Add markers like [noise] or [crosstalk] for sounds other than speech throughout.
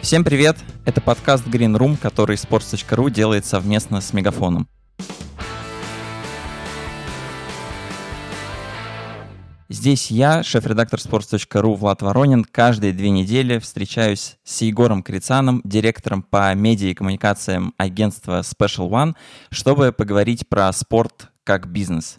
Всем привет! Это подкаст Green Room, который sports.ru делает совместно с Мегафоном. Здесь я, шеф-редактор sports.ru Влад Воронин, каждые две недели встречаюсь с Егором Крицаном, директором по медиа и коммуникациям агентства Special One, чтобы поговорить про спорт как бизнес.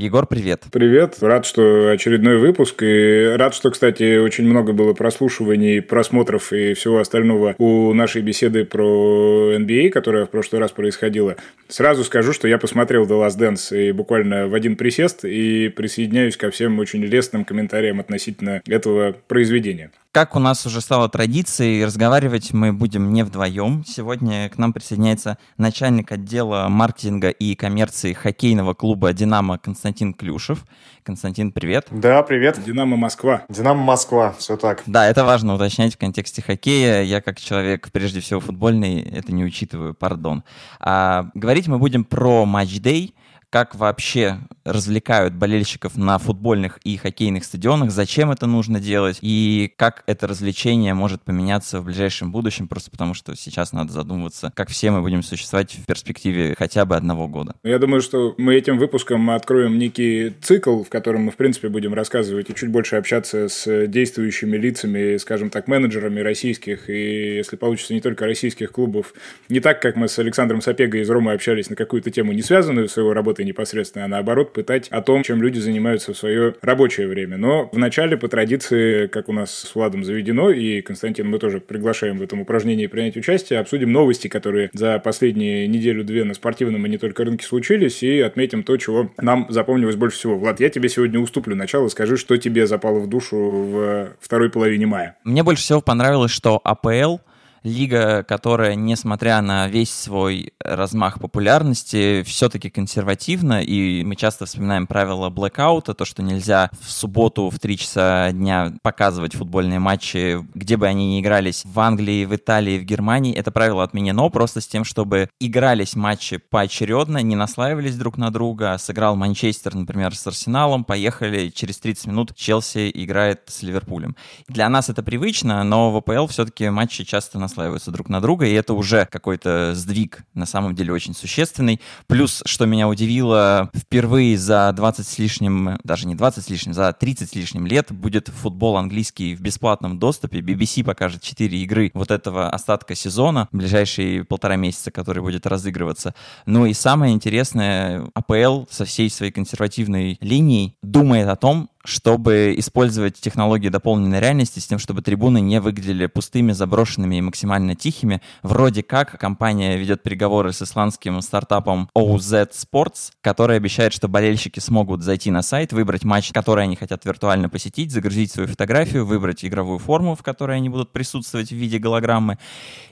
Егор, привет. Привет. Рад, что очередной выпуск. И рад, что, кстати, очень много было прослушиваний, просмотров и всего остального у нашей беседы про NBA, а, которая в прошлый раз происходила. Сразу скажу, что я посмотрел The Last Dance и буквально в один присест и присоединяюсь ко всем очень лестным комментариям относительно этого произведения. Как у нас уже стало традицией, разговаривать мы будем не вдвоем. Сегодня к нам присоединяется начальник отдела маркетинга и коммерции хоккейного клуба «Динамо» Константин Клюшев. Константин, привет. Да, привет. «Динамо Москва». «Динамо Москва», все так. Да, это важно уточнять в контексте хоккея. Я как человек, прежде всего, футбольный, это не учитываю, пардон. А, говорить мы будем про матч-дей, как вообще развлекают болельщиков на футбольных и хоккейных стадионах, зачем это нужно делать и как это развлечение может поменяться в ближайшем будущем, просто потому что сейчас надо задумываться, как все мы будем существовать в перспективе хотя бы одного года. Я думаю, что мы этим выпуском откроем некий цикл, в котором мы, в принципе, будем рассказывать и чуть больше общаться с действующими лицами, скажем так, менеджерами российских и, если получится, не только российских клубов. Не так, как мы с Александром Сапегой из Ромы общались на какую-то тему, не связанную с его работой непосредственно, а наоборот, пытать о том, чем люди занимаются в свое рабочее время. Но вначале, по традиции, как у нас с Владом заведено, и Константин, мы тоже приглашаем в этом упражнении принять участие, обсудим новости, которые за последние неделю-две на спортивном и не только рынке случились, и отметим то, чего нам запомнилось больше всего. Влад, я тебе сегодня уступлю начало, скажи, что тебе запало в душу в второй половине мая. Мне больше всего понравилось, что АПЛ лига, которая, несмотря на весь свой размах популярности, все-таки консервативна, и мы часто вспоминаем правила блэкаута, то, что нельзя в субботу в 3 часа дня показывать футбольные матчи, где бы они ни игрались, в Англии, в Италии, в Германии. Это правило отменено просто с тем, чтобы игрались матчи поочередно, не наслаивались друг на друга. Сыграл Манчестер, например, с Арсеналом, поехали, через 30 минут Челси играет с Ливерпулем. Для нас это привычно, но в АПЛ все-таки матчи часто на наслаиваются друг на друга, и это уже какой-то сдвиг, на самом деле очень существенный. Плюс, что меня удивило, впервые за 20 с лишним, даже не 20 с лишним, за 30 с лишним лет будет футбол английский в бесплатном доступе. BBC покажет 4 игры вот этого остатка сезона, ближайшие полтора месяца, который будет разыгрываться. Ну и самое интересное, АПЛ со всей своей консервативной линией думает о том, чтобы использовать технологии дополненной реальности с тем, чтобы трибуны не выглядели пустыми, заброшенными и максимально тихими. Вроде как компания ведет переговоры с исландским стартапом OZ Sports, который обещает, что болельщики смогут зайти на сайт, выбрать матч, который они хотят виртуально посетить, загрузить свою фотографию, выбрать игровую форму, в которой они будут присутствовать в виде голограммы.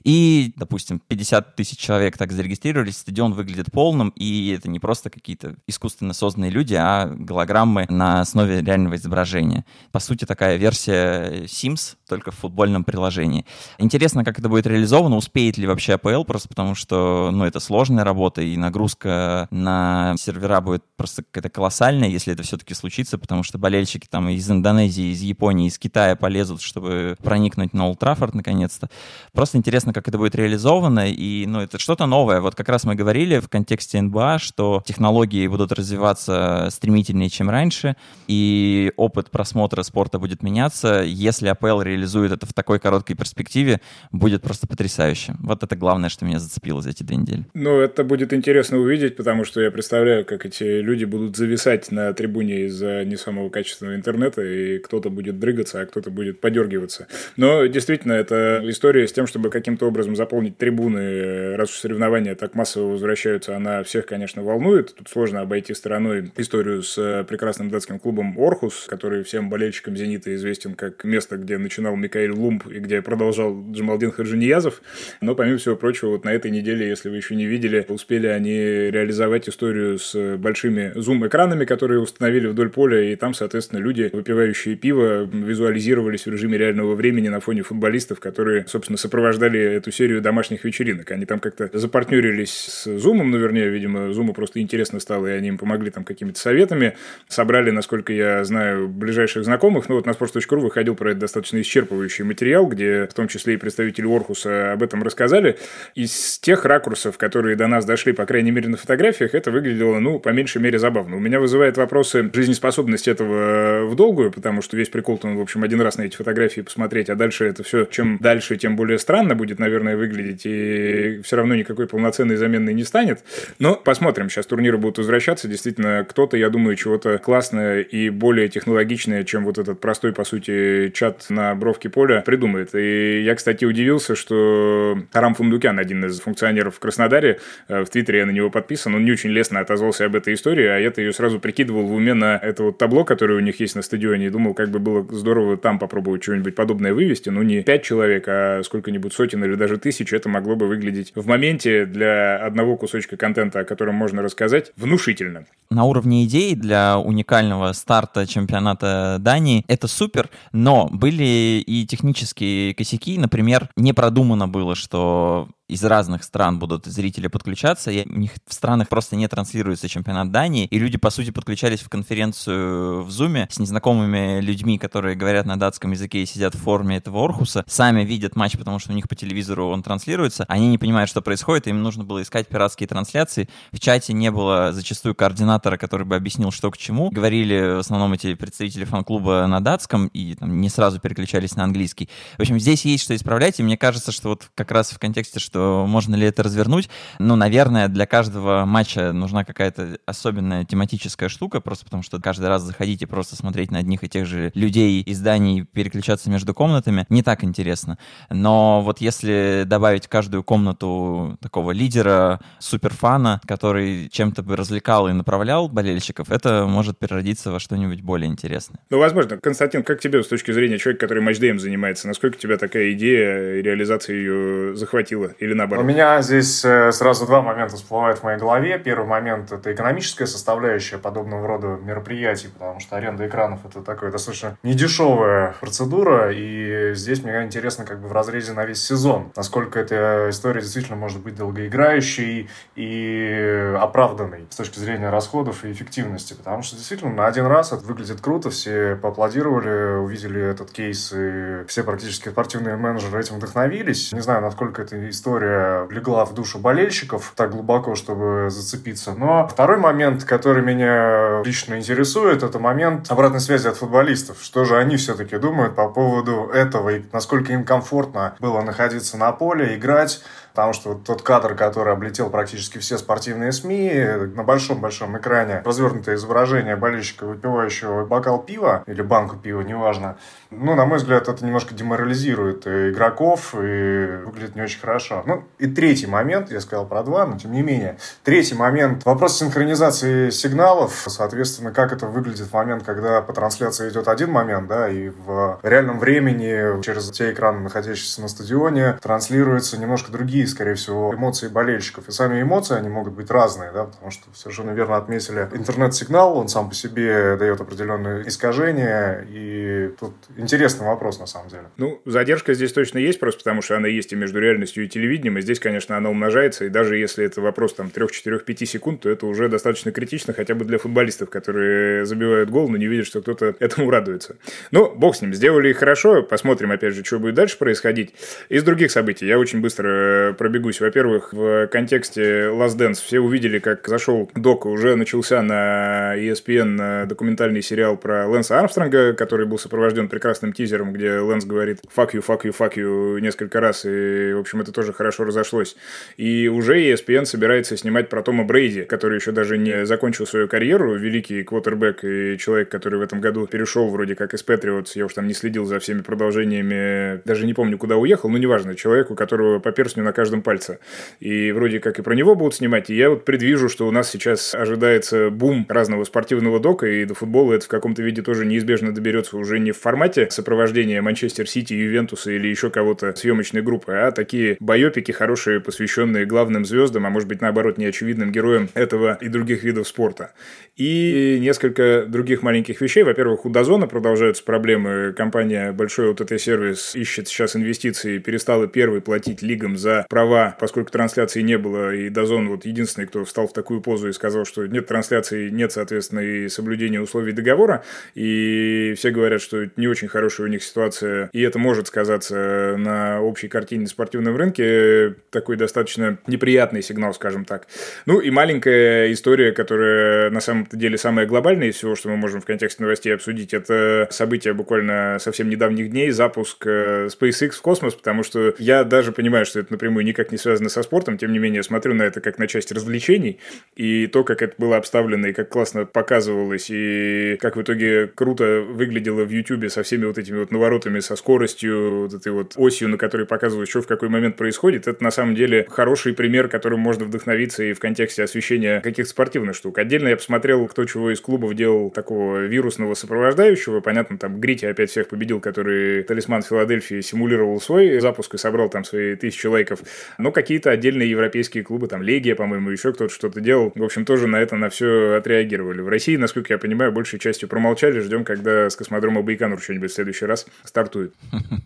И, допустим, 50 тысяч человек так зарегистрировались, стадион выглядит полным, и это не просто какие-то искусственно созданные люди, а голограммы на основе реальных реального изображения. По сути, такая версия Sims, только в футбольном приложении. Интересно, как это будет реализовано, успеет ли вообще APL, просто потому что, ну, это сложная работа, и нагрузка на сервера будет просто какая-то колоссальная, если это все-таки случится, потому что болельщики там из Индонезии, из Японии, из Китая полезут, чтобы проникнуть на Олд наконец-то. Просто интересно, как это будет реализовано, и, ну, это что-то новое. Вот как раз мы говорили в контексте НБА, что технологии будут развиваться стремительнее, чем раньше, и опыт просмотра спорта будет меняться. Если АПЛ реализует это в такой короткой перспективе, будет просто потрясающе. Вот это главное, что меня зацепило за эти две недели. Ну, это будет интересно увидеть, потому что я представляю, как эти люди будут зависать на трибуне из-за не самого качественного интернета, и кто-то будет дрыгаться, а кто-то будет подергиваться. Но действительно, это история с тем, чтобы каким-то образом заполнить трибуны, раз уж соревнования так массово возвращаются, она всех, конечно, волнует. Тут сложно обойти стороной историю с прекрасным датским клубом Орх, Орхус, который всем болельщикам «Зенита» известен как место, где начинал Микаэль Лумб и где продолжал Джамалдин Хаджиниязов. Но, помимо всего прочего, вот на этой неделе, если вы еще не видели, успели они реализовать историю с большими зум-экранами, которые установили вдоль поля, и там, соответственно, люди, выпивающие пиво, визуализировались в режиме реального времени на фоне футболистов, которые, собственно, сопровождали эту серию домашних вечеринок. Они там как-то запартнерились с Зумом, ну, вернее, видимо, Зуму просто интересно стало, и они им помогли там какими-то советами. Собрали, насколько я знаю ближайших знакомых, но вот на sports.ru выходил про это достаточно исчерпывающий материал, где в том числе и представители Орхуса об этом рассказали. Из тех ракурсов, которые до нас дошли, по крайней мере, на фотографиях, это выглядело, ну, по меньшей мере, забавно. У меня вызывает вопросы жизнеспособности этого в долгую, потому что весь прикол-то, в общем, один раз на эти фотографии посмотреть, а дальше это все, чем дальше, тем более странно будет, наверное, выглядеть, и все равно никакой полноценной замены не станет. Но посмотрим, сейчас турниры будут возвращаться, действительно, кто-то, я думаю, чего-то классное и более технологичное, чем вот этот простой, по сути, чат на бровке поля придумает. И я, кстати, удивился, что Арам Фундукян, один из функционеров в Краснодаре, э, в Твиттере я на него подписан, он не очень лестно отозвался об этой истории, а я-то ее сразу прикидывал в уме на это вот табло, которое у них есть на стадионе, и думал, как бы было здорово там попробовать что-нибудь подобное вывести, ну не пять человек, а сколько-нибудь сотен или даже тысяч, это могло бы выглядеть в моменте для одного кусочка контента, о котором можно рассказать, внушительно. На уровне идей для уникального старта чемпионата Дании. Это супер, но были и технические косяки, например, не продумано было, что из разных стран будут зрители подключаться, и у них в странах просто не транслируется чемпионат Дании, и люди, по сути, подключались в конференцию в Зуме с незнакомыми людьми, которые говорят на датском языке и сидят в форме этого Орхуса, сами видят матч, потому что у них по телевизору он транслируется, они не понимают, что происходит, им нужно было искать пиратские трансляции. В чате не было зачастую координатора, который бы объяснил, что к чему. Говорили в основном эти представители фан-клуба на датском и там, не сразу переключались на английский. В общем, здесь есть что исправлять, и мне кажется, что вот как раз в контексте, что можно ли это развернуть. Ну, наверное, для каждого матча нужна какая-то особенная тематическая штука, просто потому что каждый раз заходить и просто смотреть на одних и тех же людей из зданий, переключаться между комнатами, не так интересно. Но вот если добавить в каждую комнату такого лидера, суперфана, который чем-то бы развлекал и направлял болельщиков, это может переродиться во что-нибудь более интересное. Ну, возможно. Константин, как тебе с точки зрения человека, который матчдеем занимается, насколько тебя такая идея и реализация ее захватила? Или наоборот? У меня здесь э, сразу два момента всплывают в моей голове. Первый момент – это экономическая составляющая подобного рода мероприятий, потому что аренда экранов – это такая достаточно недешевая процедура, и здесь мне интересно как бы в разрезе на весь сезон, насколько эта история действительно может быть долгоиграющей и оправданной с точки зрения расходов и эффективности, потому что действительно на один раз это выглядит круто, все поаплодировали, увидели этот кейс, и все практически спортивные менеджеры этим вдохновились. Не знаю, насколько эта история которая легла в душу болельщиков так глубоко, чтобы зацепиться. Но второй момент, который меня лично интересует, это момент обратной связи от футболистов. Что же они все-таки думают по поводу этого и насколько им комфортно было находиться на поле, играть, потому что вот тот кадр, который облетел практически все спортивные СМИ, на большом-большом экране развернутое изображение болельщика, выпивающего бокал пива или банку пива, неважно. Ну, на мой взгляд, это немножко деморализирует игроков и выглядит не очень хорошо. Ну, и третий момент, я сказал про два, но тем не менее. Третий момент, вопрос синхронизации сигналов, соответственно, как это выглядит в момент, когда по трансляции идет один момент, да, и в реальном времени через те экраны, находящиеся на стадионе, транслируются немножко другие скорее всего, эмоции болельщиков. И сами эмоции, они могут быть разные, да, потому что совершенно верно отметили интернет-сигнал, он сам по себе дает определенные искажения, и тут интересный вопрос на самом деле. Ну, задержка здесь точно есть, просто потому что она есть и между реальностью и телевидением, и здесь, конечно, она умножается, и даже если это вопрос там 3-4-5 секунд, то это уже достаточно критично, хотя бы для футболистов, которые забивают гол, но не видят, что кто-то этому радуется. Ну, бог с ним, сделали хорошо, посмотрим, опять же, что будет дальше происходить. Из других событий я очень быстро пробегусь. Во-первых, в контексте Last Dance все увидели, как зашел док, уже начался на ESPN документальный сериал про Лэнса Армстронга, который был сопровожден прекрасным тизером, где Лэнс говорит «fuck you, fuck you, fuck you» несколько раз, и, в общем, это тоже хорошо разошлось. И уже ESPN собирается снимать про Тома Брейди, который еще даже не закончил свою карьеру, великий квотербек и человек, который в этом году перешел вроде как из Патриотс, я уж там не следил за всеми продолжениями, даже не помню, куда уехал, но неважно, человек, у которого по перстню на каждом пальце. И вроде как и про него будут снимать. И я вот предвижу, что у нас сейчас ожидается бум разного спортивного дока, и до футбола это в каком-то виде тоже неизбежно доберется уже не в формате сопровождения Манчестер Сити, Ювентуса или еще кого-то съемочной группы, а такие боевики биопики хорошие, посвященные главным звездам, а может быть, наоборот, неочевидным героям этого и других видов спорта. И несколько других маленьких вещей. Во-первых, у Дозона продолжаются проблемы. Компания большой ОТТ-сервис ищет сейчас инвестиции, перестала первой платить лигам за права, поскольку трансляции не было, и Дозон вот единственный, кто встал в такую позу и сказал, что нет трансляции, нет, соответственно, и соблюдения условий договора, и все говорят, что не очень хорошая у них ситуация, и это может сказаться на общей картине спортивном рынке, такой достаточно неприятный сигнал, скажем так. Ну и маленькая история, которая на самом деле самая глобальная из всего, что мы можем в контексте новостей обсудить, это событие буквально совсем недавних дней, запуск э, SpaceX в космос, потому что я даже понимаю, что это напрямую никак не связано со спортом, тем не менее смотрю на это как на часть развлечений, и то, как это было обставлено, и как классно показывалось, и как в итоге круто выглядело в YouTube со всеми вот этими вот наворотами, со скоростью, вот этой вот осью, на которой показывают, что в какой момент происходит, это на самом деле хороший пример, которым можно вдохновиться и в контексте освещения каких-то спортивных штук. Отдельно я посмотрел, кто чего из клубов делал такого вирусного сопровождающего. Понятно, там Грити опять всех победил, который талисман Филадельфии симулировал свой запуск и собрал там свои тысячи лайков. Но какие-то отдельные европейские клубы, там Легия, по-моему, еще кто-то что-то делал. В общем, тоже на это на все отреагировали. В России, насколько я понимаю, большей частью промолчали. Ждем, когда с космодрома Байконур что-нибудь в следующий раз стартует. [laughs]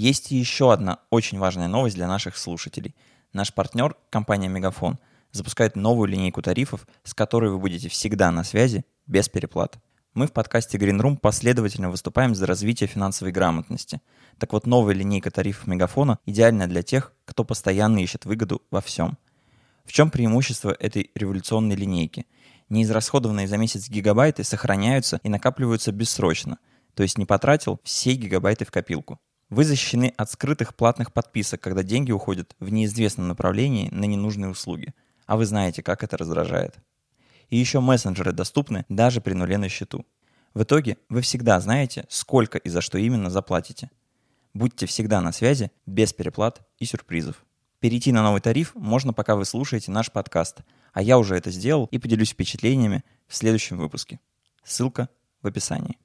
Есть еще одна очень важная новость для наших слушателей. Наш партнер, компания Мегафон, запускает новую линейку тарифов, с которой вы будете всегда на связи, без переплат. Мы в подкасте Green Room последовательно выступаем за развитие финансовой грамотности. Так вот, новая линейка тарифов Мегафона идеальна для тех, кто постоянно ищет выгоду во всем. В чем преимущество этой революционной линейки? Неизрасходованные за месяц гигабайты сохраняются и накапливаются бессрочно, то есть не потратил все гигабайты в копилку. Вы защищены от скрытых платных подписок, когда деньги уходят в неизвестном направлении на ненужные услуги. А вы знаете, как это раздражает. И еще мессенджеры доступны даже при нуле на счету. В итоге вы всегда знаете, сколько и за что именно заплатите. Будьте всегда на связи, без переплат и сюрпризов. Перейти на новый тариф можно, пока вы слушаете наш подкаст, а я уже это сделал и поделюсь впечатлениями в следующем выпуске. Ссылка в описании.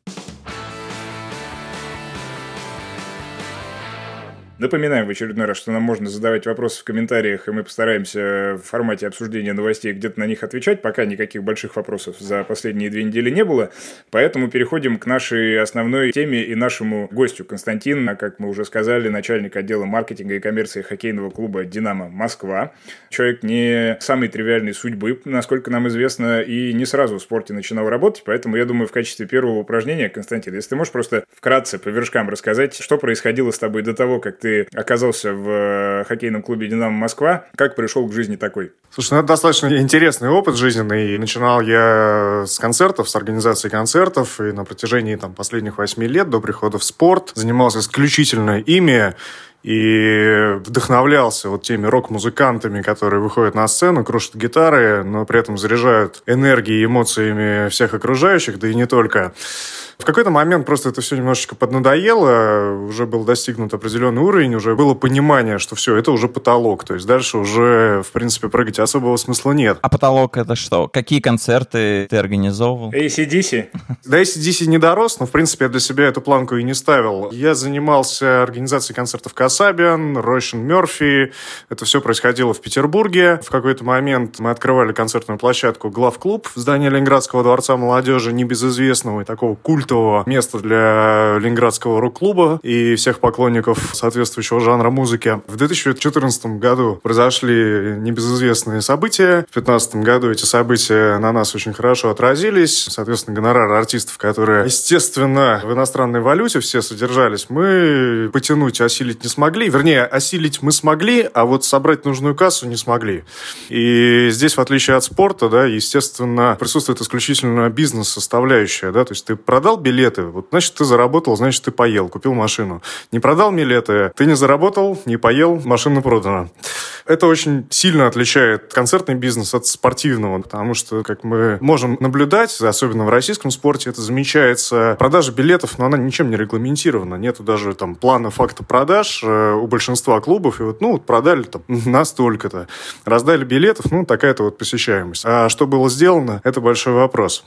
Напоминаем в очередной раз, что нам можно задавать вопросы в комментариях, и мы постараемся в формате обсуждения новостей где-то на них отвечать. Пока никаких больших вопросов за последние две недели не было. Поэтому переходим к нашей основной теме и нашему гостю. Константин, как мы уже сказали, начальник отдела маркетинга и коммерции хоккейного клуба «Динамо Москва». Человек не самой тривиальной судьбы, насколько нам известно, и не сразу в спорте начинал работать. Поэтому, я думаю, в качестве первого упражнения, Константин, если ты можешь просто вкратце по вершкам рассказать, что происходило с тобой до того, как ты оказался в э, хоккейном клубе «Динамо Москва». Как пришел к жизни такой? Слушай, ну это достаточно интересный опыт жизненный. Начинал я с концертов, с организации концертов, и на протяжении там, последних восьми лет до прихода в спорт занимался исключительно ими и вдохновлялся вот теми рок-музыкантами, которые выходят на сцену, крушат гитары, но при этом заряжают энергией и эмоциями всех окружающих, да и не только. В какой-то момент просто это все немножечко поднадоело, уже был достигнут определенный уровень, уже было понимание, что все, это уже потолок, то есть дальше уже, в принципе, прыгать особого смысла нет. А потолок это что? Какие концерты ты организовывал? ACDC? Да, ACDC не дорос, но, в принципе, я для себя эту планку и не ставил. Я занимался организацией концертов Касабиан, Ройшин Мерфи. Это все происходило в Петербурге. В какой-то момент мы открывали концертную площадку «Главклуб» в здании Ленинградского дворца молодежи, небезызвестного и такого культа культового места для Ленинградского рок-клуба и всех поклонников соответствующего жанра музыки. В 2014 году произошли небезызвестные события. В 2015 году эти события на нас очень хорошо отразились. Соответственно, гонорары артистов, которые, естественно, в иностранной валюте все содержались, мы потянуть, осилить не смогли. Вернее, осилить мы смогли, а вот собрать нужную кассу не смогли. И здесь, в отличие от спорта, да, естественно, присутствует исключительно бизнес-составляющая. Да, то есть ты продал продал билеты, вот значит, ты заработал, значит, ты поел, купил машину. Не продал билеты, ты не заработал, не поел, машина продана. Это очень сильно отличает концертный бизнес от спортивного, потому что, как мы можем наблюдать, особенно в российском спорте, это замечается. Продажа билетов, но она ничем не регламентирована. Нету даже там плана факта продаж. э, у большинства клубов, и вот, ну, продали там [laughs] настолько-то, раздали билетов, ну, такая-то вот посещаемость. А что было сделано, это большой вопрос.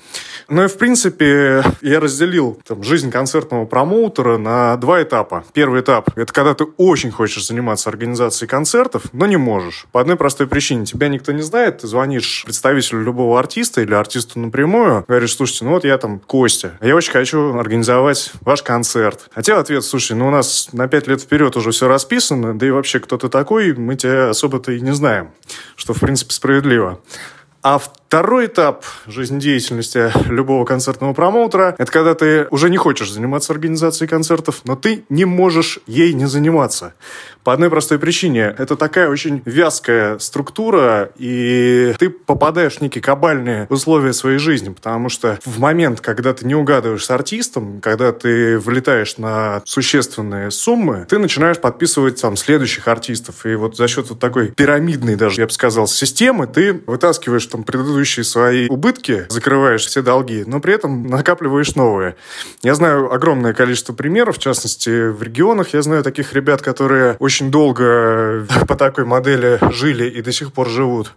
Ну и, в принципе, я разделил там, жизнь концертного промоутера на два этапа. Первый этап – это когда ты очень хочешь заниматься организацией концертов, но не можешь. По одной простой причине. Тебя никто не знает, ты звонишь представителю любого артиста или артисту напрямую, говоришь, слушайте, ну вот я там Костя, я очень хочу организовать ваш концерт. А тебе ответ, слушай, ну у нас на пять лет вперед уже все расписано, да и вообще кто ты такой, мы тебя особо-то и не знаем, что в принципе справедливо. А второй этап жизнедеятельности любого концертного промоутера – это когда ты уже не хочешь заниматься организацией концертов, но ты не можешь ей не заниматься. По одной простой причине. Это такая очень вязкая структура, и ты попадаешь в некие кабальные условия своей жизни, потому что в момент, когда ты не угадываешь с артистом, когда ты влетаешь на существенные суммы, ты начинаешь подписывать там следующих артистов. И вот за счет вот такой пирамидной даже, я бы сказал, системы, ты вытаскиваешь там предыдущие свои убытки, закрываешь все долги, но при этом накапливаешь новые. Я знаю огромное количество примеров, в частности, в регионах я знаю таких ребят, которые очень долго [laughs] по такой модели жили и до сих пор живут.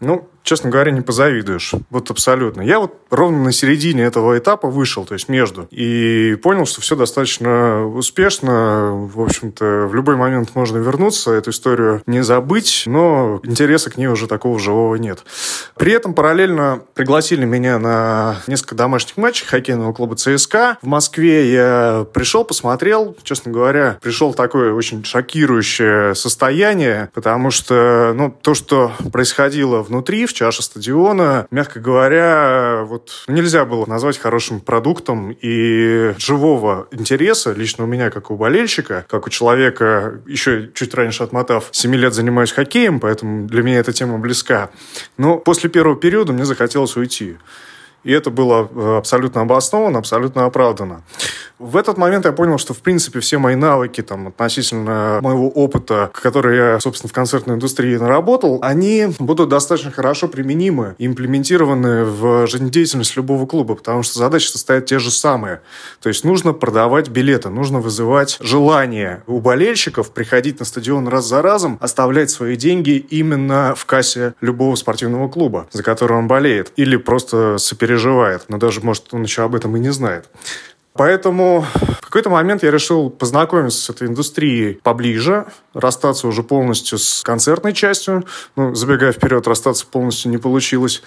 Ну, честно говоря, не позавидуешь. Вот абсолютно. Я вот ровно на середине этого этапа вышел, то есть между, и понял, что все достаточно успешно. В общем-то, в любой момент можно вернуться, эту историю не забыть, но интереса к ней уже такого живого нет. При этом параллельно пригласили меня на несколько домашних матчей хоккейного клуба ЦСКА в Москве. Я пришел, посмотрел, честно говоря, пришел в такое очень шокирующее состояние, потому что ну, то, что происходило внутри, в чаше стадиона, мягко говоря, вот нельзя было назвать хорошим продуктом и живого интереса, лично у меня, как у болельщика, как у человека, еще чуть раньше отмотав, 7 лет занимаюсь хоккеем, поэтому для меня эта тема близка. Но после первого периода мне захотелось уйти. И это было э, абсолютно обосновано, абсолютно оправдано. В этот момент я понял, что, в принципе, все мои навыки там, относительно моего опыта, который я, собственно, в концертной индустрии наработал, они будут достаточно хорошо применимы и имплементированы в жизнедеятельность любого клуба, потому что задачи состоят те же самые. То есть нужно продавать билеты, нужно вызывать желание у болельщиков приходить на стадион раз за разом, оставлять свои деньги именно в кассе любого спортивного клуба, за который он болеет, или просто сопереживает, но даже, может, он еще об этом и не знает. Поэтому в какой-то момент я решил познакомиться с этой индустрией поближе, расстаться уже полностью с концертной частью. Ну, забегая вперед, расстаться полностью не получилось.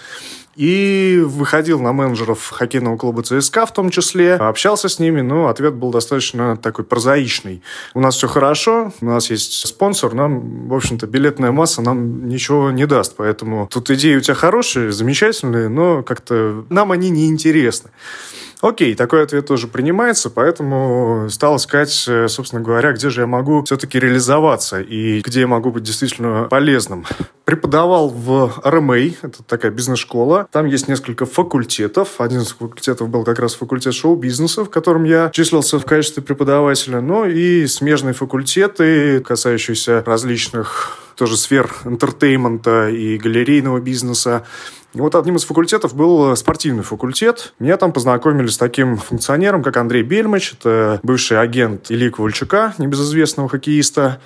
И выходил на менеджеров хоккейного клуба ЦСКА в том числе, общался с ними, но ответ был достаточно такой прозаичный. У нас все хорошо, у нас есть спонсор, нам, в общем-то, билетная масса нам ничего не даст, поэтому тут идеи у тебя хорошие, замечательные, но как-то нам они не интересны. Окей, такой ответ тоже принимается, поэтому стал искать, э, собственно говоря, где же я могу все-таки реализоваться и где я могу быть действительно полезным. Преподавал в RMA, это такая бизнес-школа. Там есть несколько факультетов. Один из факультетов был как раз факультет шоу-бизнеса, в котором я числился в качестве преподавателя. Ну и смежные факультеты, касающиеся различных тоже сфер entertainment а и галерейного бизнеса. И вот одним из факультетов был спортивный факультет. Меня там познакомили с таким функционером, как Андрей Бельмач. Это бывший агент Ильи Ковальчука, небезызвестного хоккеиста.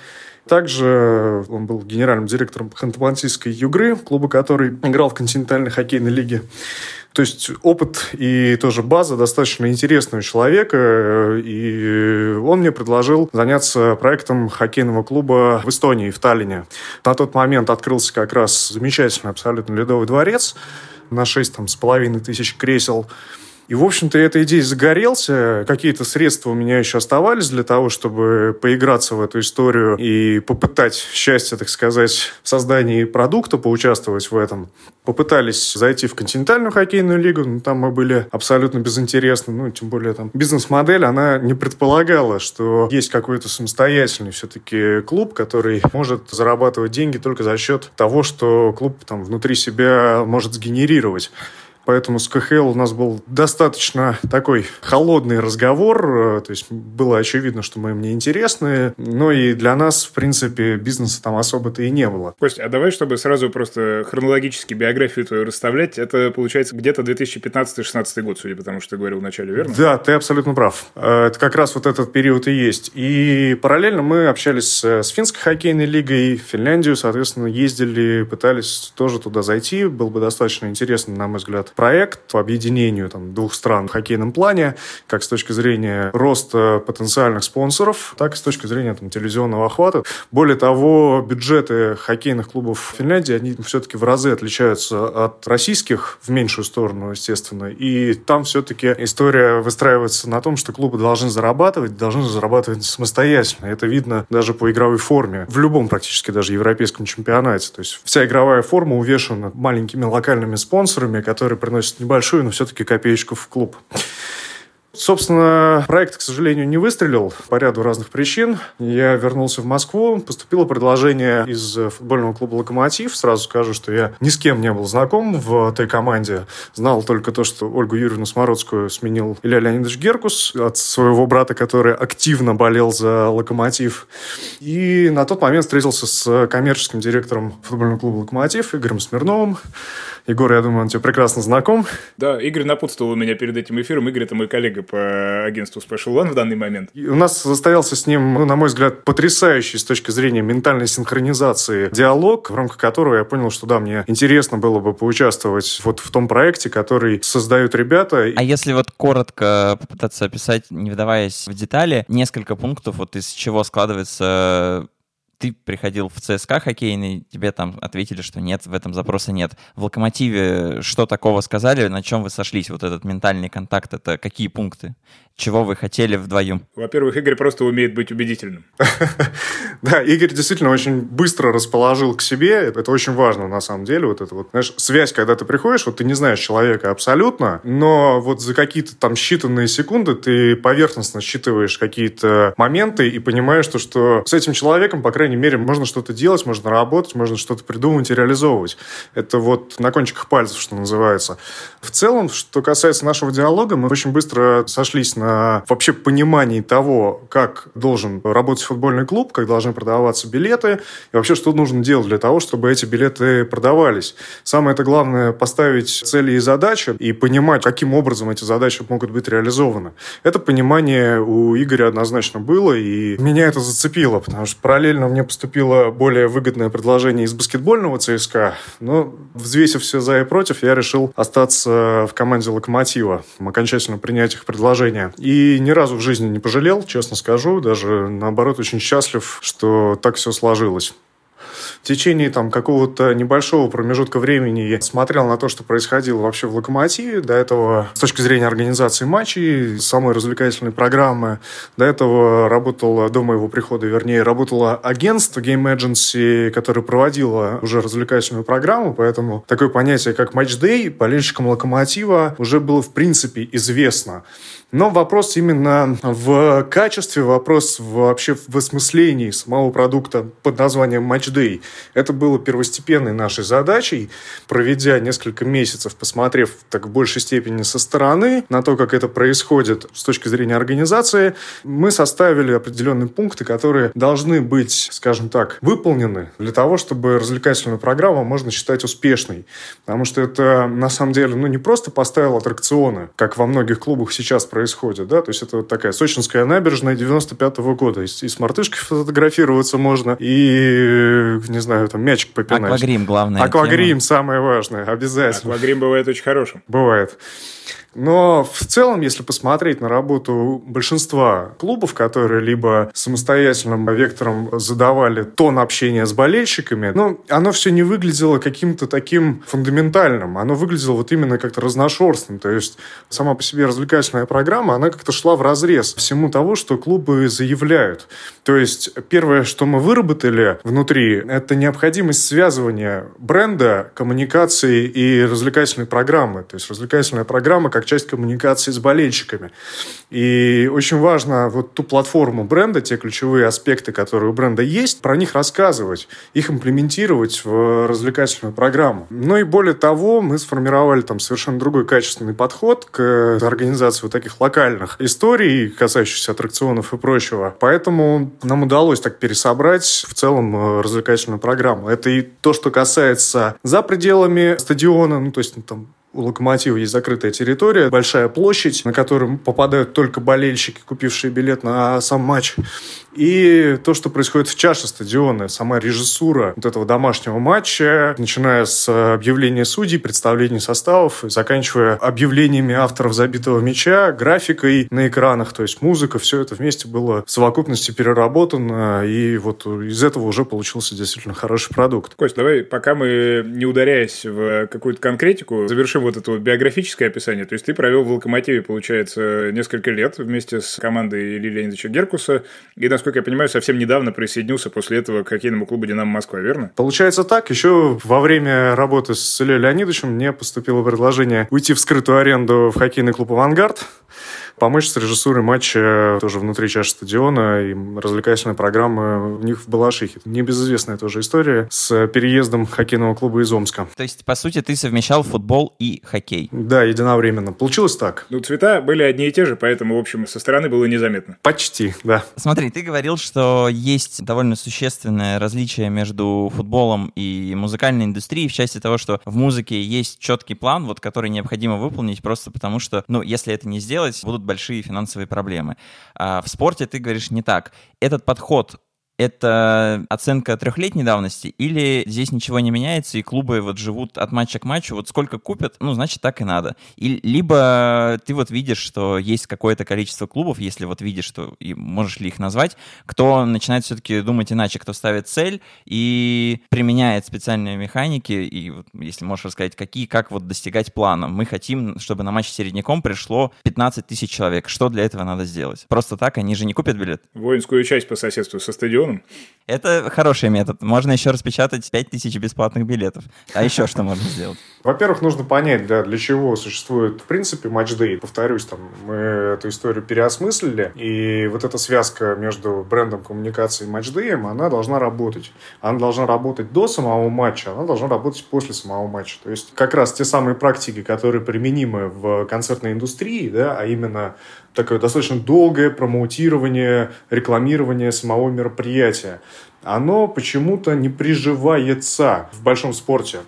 Также он был генеральным директором Ханты-Мансийской Югры, клуба, который играл в континентальной хоккейной лиге. То есть опыт и тоже база достаточно интересного человека, и он мне предложил заняться проектом хоккейного клуба в Эстонии, в Таллине. На тот момент открылся как раз замечательный абсолютно ледовый дворец на 6 там, с половиной тысяч кресел. И, в общем-то, эта идея загорелся. Какие-то средства у меня еще оставались для того, чтобы поиграться в эту историю и попытать счастье, так сказать, в создании продукта, поучаствовать в этом. Попытались зайти в континентальную хоккейную лигу, но там мы были абсолютно безинтересны. Ну, тем более там бизнес-модель, она не предполагала, что есть какой-то самостоятельный все-таки клуб, который может зарабатывать деньги только за счет того, что клуб там внутри себя может сгенерировать. Поэтому с КХЛ у нас был достаточно такой холодный разговор, э, то есть было очевидно, что мы им не интересны, но и для нас, в принципе, бизнеса там особо-то и не было. Костя, а давай, чтобы сразу просто хронологически биографию твою расставлять, это получается где-то 2015-16 год, судя по тому, что ты говорил вначале, верно? Да, ты абсолютно прав. Э, это как раз вот этот период и есть. И параллельно мы общались с финской хоккейной лигой, в Финляндию, соответственно, ездили, пытались тоже туда зайти. Был бы достаточно интересный, на мой взгляд, проект по объединению там, двух стран в хоккейном плане, как с точки зрения роста потенциальных спонсоров, так и с точки зрения там, телевизионного охвата. Более того, бюджеты хоккейных клубов Финляндии, они все-таки в разы отличаются от российских, в меньшую сторону, естественно. И там все-таки история выстраивается на том, что клубы должны зарабатывать, должны зарабатывать самостоятельно. Это видно даже по игровой форме. В любом практически даже европейском чемпионате. То есть вся игровая форма увешана маленькими локальными спонсорами, которые приносят небольшую, но все-таки копеечку в клуб. Собственно, проект, к сожалению, не выстрелил по ряду разных причин. Я вернулся в Москву, поступило предложение из футбольного клуба «Локомотив». Сразу скажу, что я ни с кем не был знаком в той команде. Знал только то, что Ольгу Юрьевну Смородскую сменил Илья Леонидович Геркус от своего брата, который активно болел за «Локомотив». И на тот момент встретился с коммерческим директором футбольного клуба «Локомотив» Игорем Смирновым. Егор, я думаю, он тебе прекрасно знаком. Да, Игорь напутствовал меня перед этим эфиром. Игорь – это мой коллега по агентству Special One в данный момент. И у нас состоялся с ним, ну, на мой взгляд, потрясающий с точки зрения ментальной синхронизации диалог, в рамках которого я понял, что да, мне интересно было бы поучаствовать вот в том проекте, который создают ребята. А если вот коротко попытаться описать, не вдаваясь в детали, несколько пунктов, вот из чего складывается ты приходил в ЦСКА хоккейный, тебе там ответили, что нет, в этом запроса нет. В Локомотиве что такого сказали, на чем вы сошлись? Вот этот ментальный контакт, это какие пункты? Чего вы хотели вдвоем? Во-первых, Игорь просто умеет быть убедительным. [laughs] Да, Игорь действительно очень быстро расположил к себе. Это очень важно на самом деле. Вот это вот, знаешь, связь, когда ты приходишь, вот ты не знаешь человека абсолютно, но вот за какие-то там считанные секунды ты поверхностно считываешь какие-то моменты и понимаешь, что, что с этим человеком, по крайней мере, можно что-то делать, можно работать, можно что-то придумывать и реализовывать. Это вот на кончиках пальцев, что называется. В целом, что касается нашего диалога, мы очень быстро сошлись на вообще понимании того, как должен работать футбольный клуб, как должны продаваться билеты, и вообще, что нужно делать для того, чтобы эти билеты продавались. Самое это главное поставить цели и задачи и понимать, каким образом эти задачи могут быть реализованы. Это понимание у Игоря однозначно было, и меня это зацепило, потому что параллельно мне поступило более выгодное предложение из баскетбольного ЦСКА, но взвесив все за и против, я решил остаться в команде «Локомотива», окончательно принять их предложение. И ни разу в жизни не пожалел, честно скажу. Даже, наоборот, очень счастлив, что так все сложилось. В течение там какого-то небольшого промежутка времени я смотрел на то, что происходило вообще в «Локомотиве». До этого, с точки зрения организации матчей, самой развлекательной программы, до этого работало, до моего прихода, вернее, работало агентство Game Agency, которое проводило уже развлекательную программу, поэтому такое понятие, как матч-дэй, болельщикам «Локомотива» уже было, в принципе, известно. Но вопрос именно в качестве, вопрос вообще в осмыслении самого продукта под названием Match. Это было первостепенной нашей задачей, проведя несколько месяцев, посмотрев так в большей степени со стороны на то, как это происходит с точки зрения организации, мы составили определенные пункты, которые должны быть, скажем так, выполнены для того, чтобы развлекательную программу можно считать успешной. Потому что это, на самом деле, ну, не просто поставил аттракционы, как во многих клубах сейчас происходит, происходит, да, то есть это вот такая сочинская набережная 95-го года, и, и с мартышкой фотографироваться можно, и, не знаю, там мячик попинать. Аквагрим, главное. Аквагрим, тема. самое важное, обязательно. Аквагрим бывает очень хорошим. Бывает. Но в целом, если посмотреть на работу большинства клубов, которые либо самостоятельным вектором задавали тон общения с болельщиками, ну, оно все не выглядело каким-то таким фундаментальным. Оно выглядело вот именно как-то разношерстным. То есть сама по себе развлекательная программа, она как-то шла в разрез всему того, что клубы заявляют. То есть первое, что мы выработали внутри, это необходимость связывания бренда, коммуникации и развлекательной программы. То есть развлекательная программа как как часть коммуникации с болельщиками. И очень важно вот ту платформу бренда, те ключевые аспекты, которые у бренда есть, про них рассказывать, их имплементировать в развлекательную программу. Ну и более того, мы сформировали там совершенно другой качественный подход к организации вот таких локальных историй, касающихся аттракционов и прочего. Поэтому нам удалось так пересобрать в целом э, развлекательную программу. Это и то, что касается за пределами стадиона, ну, то есть ну, там у «Локомотива» есть закрытая территория, большая площадь, на которую попадают только болельщики, купившие билет на сам матч. И то, что происходит в чаше стадиона, сама режиссура вот этого домашнего матча, начиная с объявления судей, представления составов, заканчивая объявлениями авторов забитого мяча, графикой на экранах, то есть музыка, все это вместе было в совокупности переработано, и вот из этого уже получился действительно хороший продукт. Кость, давай, пока мы не ударяясь в какую-то конкретику, завершим вот это вот биографическое описание. То есть ты провел в «Локомотиве», получается, несколько лет вместе с командой Ильи Леонидовича Геркуса, и, насколько я понимаю, совсем недавно присоединился после этого к хоккейному клубу «Динамо Москва», верно? Получается так. Еще во время работы с Ильей Леонидовичем мне поступило предложение уйти в скрытую аренду в хоккейный клуб «Авангард» помочь с режиссурой матча тоже внутри чаши стадиона и развлекательной программы у них в Балашихе. Небезызвестная тоже история с переездом хоккейного клуба из Омска. То есть, по сути, ты совмещал футбол и хоккей? Да, единовременно. Получилось так. Ну, цвета были одни и те же, поэтому, в общем, со стороны было незаметно. Почти, да. Смотри, ты говорил, что есть довольно существенное различие между футболом и музыкальной индустрией в части того, что в музыке есть четкий план, вот, который необходимо выполнить просто потому, что, ну, если это не сделать, будут большие финансовые проблемы. А в спорте ты говоришь не так. Этот подход это оценка трехлетней давности, или здесь ничего не меняется, и клубы вот живут от матча к матчу, вот сколько купят, ну, значит, так и надо. И, либо ты вот видишь, что есть какое-то количество клубов, если вот видишь, что, и можешь ли их назвать, кто начинает все-таки думать иначе, кто ставит цель и применяет специальные механики, и вот, если можешь рассказать, какие, как вот достигать плана. Мы хотим, чтобы на матч с середняком пришло 15 тысяч человек. Что для этого надо сделать? Просто так они же не купят билет. Воинскую часть по соседству со стадионом миллионам. Это хороший метод. Можно еще распечатать 5000 бесплатных билетов. А еще что можно сделать? Во-первых, нужно понять, да, для чего существует в принципе матчдей. Повторюсь, там, мы эту историю переосмыслили, и вот эта связка между брендом коммуникации и матчдеем, она должна работать. Она должна работать до самого матча, она должна работать после самого матча. То есть как раз те самые практики, которые применимы в концертной индустрии, да, а именно такое достаточно долгое промоутирование, рекламирование самого мероприятия, оно почему-то не приживается в большом спорте.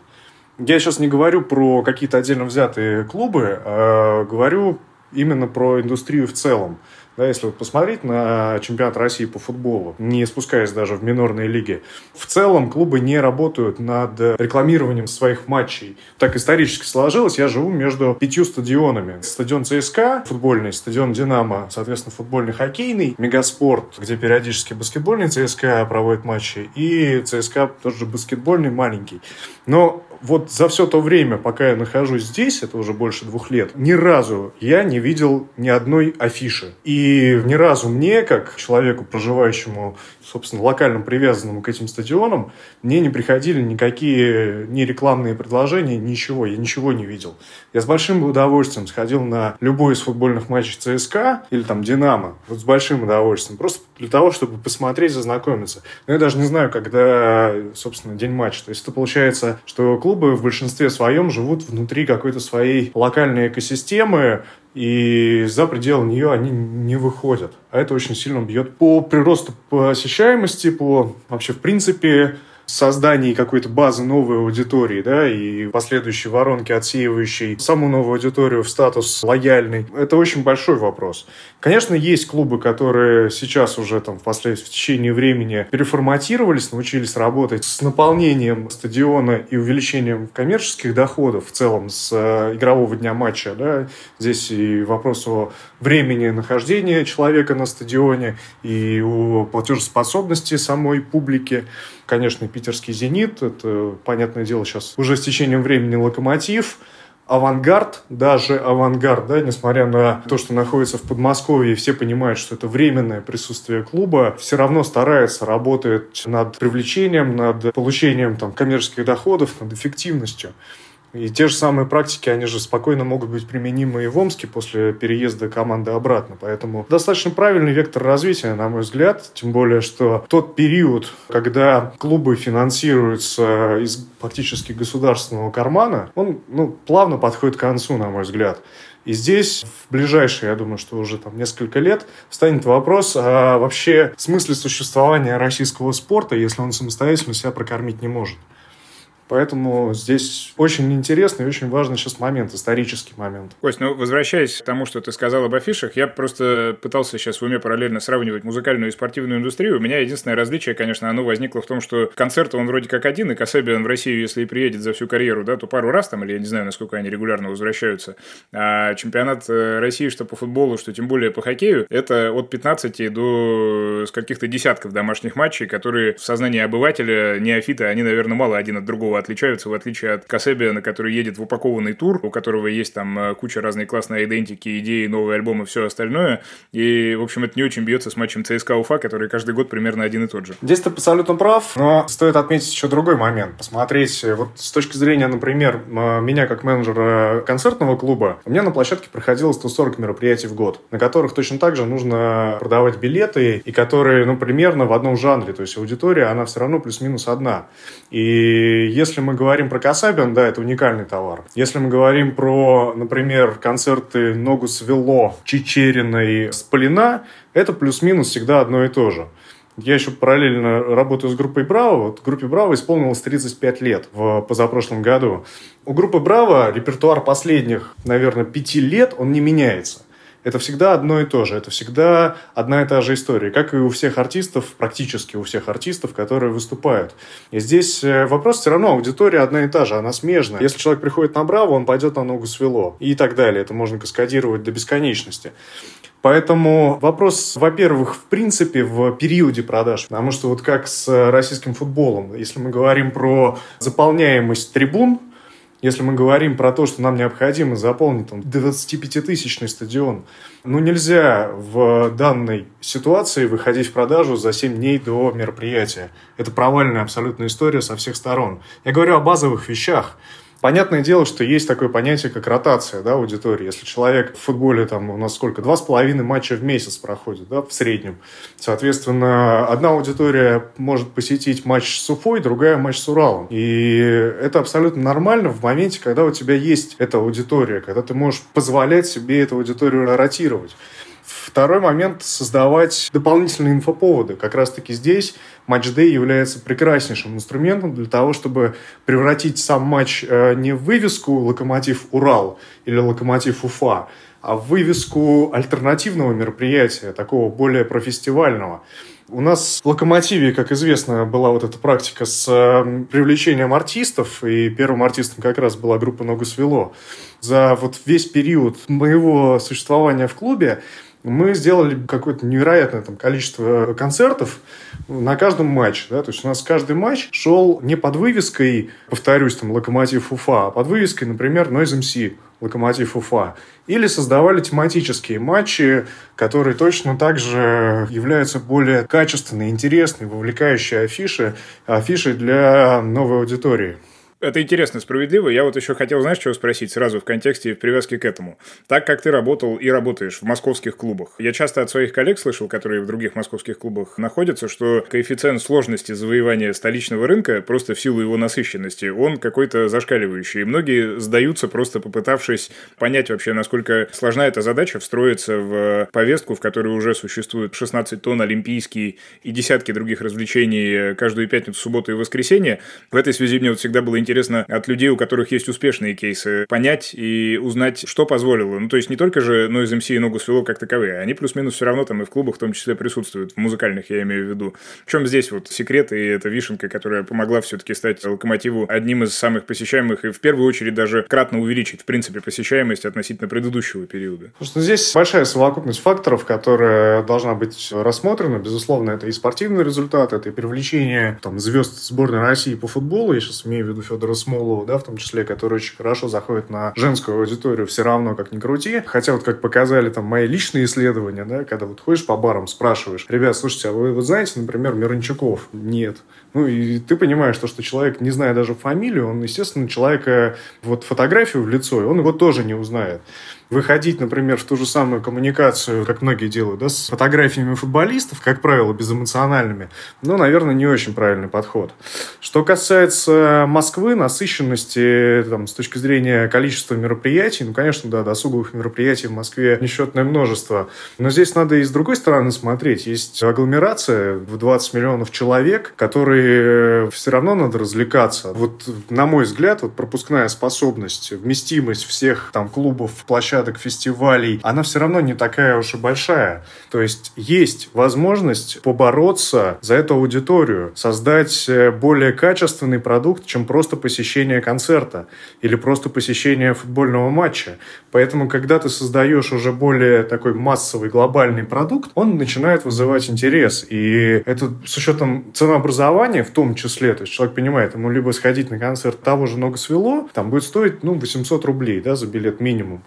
Я сейчас не говорю про какие-то отдельно взятые клубы, а говорю именно про индустрию в целом. Да, если вот посмотреть на чемпионат России по футболу, не спускаясь даже в минорные лиги, в целом клубы не работают над рекламированием своих матчей. Так исторически сложилось, я живу между пятью стадионами. Стадион ЦСКА, футбольный, стадион Динамо, соответственно, футбольный хоккейный, Мегаспорт, где периодически баскетбольный ЦСКА проводит матчи, и ЦСКА тоже баскетбольный, маленький. Но вот за все то время, пока я нахожусь здесь, это уже больше двух лет, ни разу я не видел ни одной афиши. И ни разу мне, как человеку, проживающему, собственно, локально привязанному к этим стадионам, мне не приходили никакие ни рекламные предложения, ничего. Я ничего не видел. Я с большим удовольствием сходил на любой из футбольных матчей ЦСКА или там Динамо. Вот с большим удовольствием. Просто для того, чтобы посмотреть, зазнакомиться. Но я даже не знаю, когда, собственно, день матча. То есть это получается, что клуб клубы в большинстве своем живут внутри какой-то своей локальной экосистемы, и за пределы нее они не выходят. А это очень сильно бьет по приросту посещаемости, по вообще в принципе создании какой-то базы новой аудитории, да, и последующей воронки, отсеивающей саму новую аудиторию в статус лояльный, это очень большой вопрос. Конечно, есть клубы, которые сейчас уже там в, послед... в течение времени переформатировались, научились работать с наполнением стадиона и увеличением коммерческих доходов в целом с э, игрового дня матча, да, здесь и вопрос о времени нахождения человека на стадионе, и о платежеспособности самой публики, конечно, питерский «Зенит». Это, понятное дело, сейчас уже с течением времени «Локомотив». Авангард, даже авангард, да, несмотря на то, что находится в Подмосковье, все понимают, что это временное присутствие клуба, все равно старается, работает над привлечением, над получением там, коммерческих доходов, над эффективностью. И те же самые практики, они же спокойно могут быть применимы и в Омске после переезда команды обратно. Поэтому достаточно правильный вектор развития, на мой взгляд. Тем более, что тот период, когда клубы финансируются из фактически государственного кармана, он ну, плавно подходит к концу, на мой взгляд. И здесь в ближайшие, я думаю, что уже там несколько лет встанет вопрос о вообще смысле существования российского спорта, если он самостоятельно себя прокормить не может. Поэтому здесь очень интересный и очень важный сейчас момент, исторический момент. Кость, ну, возвращаясь к тому, что ты сказал об афишах, я просто пытался сейчас в уме параллельно сравнивать музыкальную и спортивную индустрию. У меня единственное различие, конечно, оно возникло в том, что концерт он вроде как один, и Касебиан в Россию, если и приедет за всю карьеру, да, то пару раз там, или я не знаю, насколько они регулярно возвращаются. А чемпионат э, России, что по футболу, что тем более по хоккею, это от 15 до каких-то десятков домашних матчей, которые в сознании обывателя, неофита, они, наверное, мало один от другого отличаются, в отличие от Касебия, на который едет в упакованный тур, у которого есть там э, куча разной классной идентики, идеи, новые альбомы, все остальное. И, в общем, это не очень бьется с матчем ЦСКА Уфа, который каждый год примерно один и тот же. Здесь ты абсолютно прав, но стоит отметить еще другой момент. Посмотреть, э, вот с точки зрения, например, меня как менеджера концертного клуба, у меня на площадке проходило 140 мероприятий в год, на которых точно так же нужно продавать билеты, и которые, ну, примерно в одном жанре, то есть аудитория, она все равно плюс-минус одна. И если мы говорим про Касабин, да, это уникальный товар. Если мы говорим про, например, концерты «Ногу свело», «Чечериной», «Спалина», это плюс-минус всегда одно и то же. Я еще параллельно работаю с группой Браво. Вот группе Браво исполнилось 35 лет в позапрошлом году. У группы Браво репертуар последних, наверное, пяти лет, он не меняется это всегда одно и то же, это всегда одна и та же история, как и у всех артистов, практически у всех артистов, которые выступают. И здесь э, вопрос все равно, аудитория одна и та же, она смежная. Если человек приходит на Браво, он пойдет на ногу свело и так далее. Это можно каскадировать до бесконечности. Поэтому вопрос, во-первых, в принципе, в периоде продаж. Потому что вот как с российским футболом, если мы говорим про заполняемость трибун, если мы говорим про то, что нам необходимо заполнить там, 25-тысячный стадион, ну нельзя в данной ситуации выходить в продажу за 7 дней до мероприятия. Это провальная абсолютная история со всех сторон. Я говорю о базовых вещах. Понятное дело, что есть такое понятие, как ротация да, аудитории. Если человек в футболе, там, у нас сколько, два с половиной матча в месяц проходит, да, в среднем. Соответственно, одна аудитория может посетить матч с Уфой, другая матч с Уралом. И это абсолютно нормально в моменте, когда у тебя есть эта аудитория, когда ты можешь позволять себе эту аудиторию ротировать. Второй момент – создавать дополнительные инфоповоды. Как раз-таки здесь матч Day является прекраснейшим инструментом для того, чтобы превратить сам матч э, не в вывеску «Локомотив Урал» или «Локомотив Уфа», а в вывеску альтернативного мероприятия, такого более профестивального. У нас в «Локомотиве», как известно, была вот эта практика с э, привлечением артистов, и первым артистом как раз была группа «Ногу свело». За вот весь период моего существования в клубе мы сделали какое-то невероятное там, количество концертов на каждом матче. Да? То есть у нас каждый матч шел не под вывеской, повторюсь, там, «Локомотив Уфа», а под вывеской, например, Noise MC «Локомотив Уфа». Или создавали тематические матчи, которые точно так же являются более качественной, интересной, вовлекающей афиши, афишей для новой аудитории. Это интересно, справедливо. Я вот еще хотел, знаешь, чего спросить сразу в контексте и в привязке к этому. Так как ты работал и работаешь в московских клубах, я часто от своих коллег слышал, которые в других московских клубах находятся, что коэффициент сложности завоевания столичного рынка просто в силу его насыщенности, он какой-то зашкаливающий. И многие сдаются, просто попытавшись понять вообще, насколько сложна эта задача встроиться в повестку, в которой уже существует 16 тонн олимпийские и десятки других развлечений каждую пятницу, субботу и воскресенье. В этой связи мне вот всегда было интересно интересно от людей, у которых есть успешные кейсы, понять и узнать, что позволило. Ну, то есть не только же Noise MC и Ногу свело как таковые, они плюс-минус все равно там и в клубах в том числе присутствуют, в музыкальных я имею в виду. В чем здесь вот секрет и эта вишенка, которая помогла все-таки стать Локомотиву одним из самых посещаемых и в первую очередь даже кратно увеличить, в принципе, посещаемость относительно предыдущего периода? Потому что здесь большая совокупность факторов, которая должна быть рассмотрена. Безусловно, это и спортивный результат, это и привлечение там, звезд сборной России по футболу, я сейчас имею в виду Федора Федора Смолова, да, в том числе, который очень хорошо заходит на женскую аудиторию, все равно, как ни крути. Хотя вот как показали там мои личные исследования, да, когда вот ходишь по барам, спрашиваешь, ребят, слушайте, а вы, вы знаете, например, Мирончуков? Нет. Ну, и ты понимаешь, то, что человек, не зная даже фамилию, он, естественно, человека, вот фотографию в лицо, он его тоже не узнает выходить, например, в ту же самую коммуникацию, как многие делают, да, с фотографиями футболистов, как правило, безэмоциональными, ну, наверное, не очень правильный подход. Что касается Москвы, насыщенности там, с точки зрения количества мероприятий, ну, конечно, да, досуговых мероприятий в Москве несчетное множество. Но здесь надо и с другой стороны смотреть. Есть агломерация в 20 миллионов человек, которые все равно надо развлекаться. Вот, на мой взгляд, вот пропускная способность, вместимость всех там клубов, площадок площадок, фестивалей, она все равно не такая уж и большая. То есть есть возможность побороться за эту аудиторию, создать э, более качественный продукт, чем просто посещение концерта или просто посещение футбольного матча. Поэтому, когда ты создаешь уже более такой массовый глобальный продукт, он начинает вызывать интерес. И это с учетом ценообразования в том числе, то есть человек понимает, ему либо сходить на концерт того же «Много свело», там будет стоить ну, 800 рублей да, за билет минимум.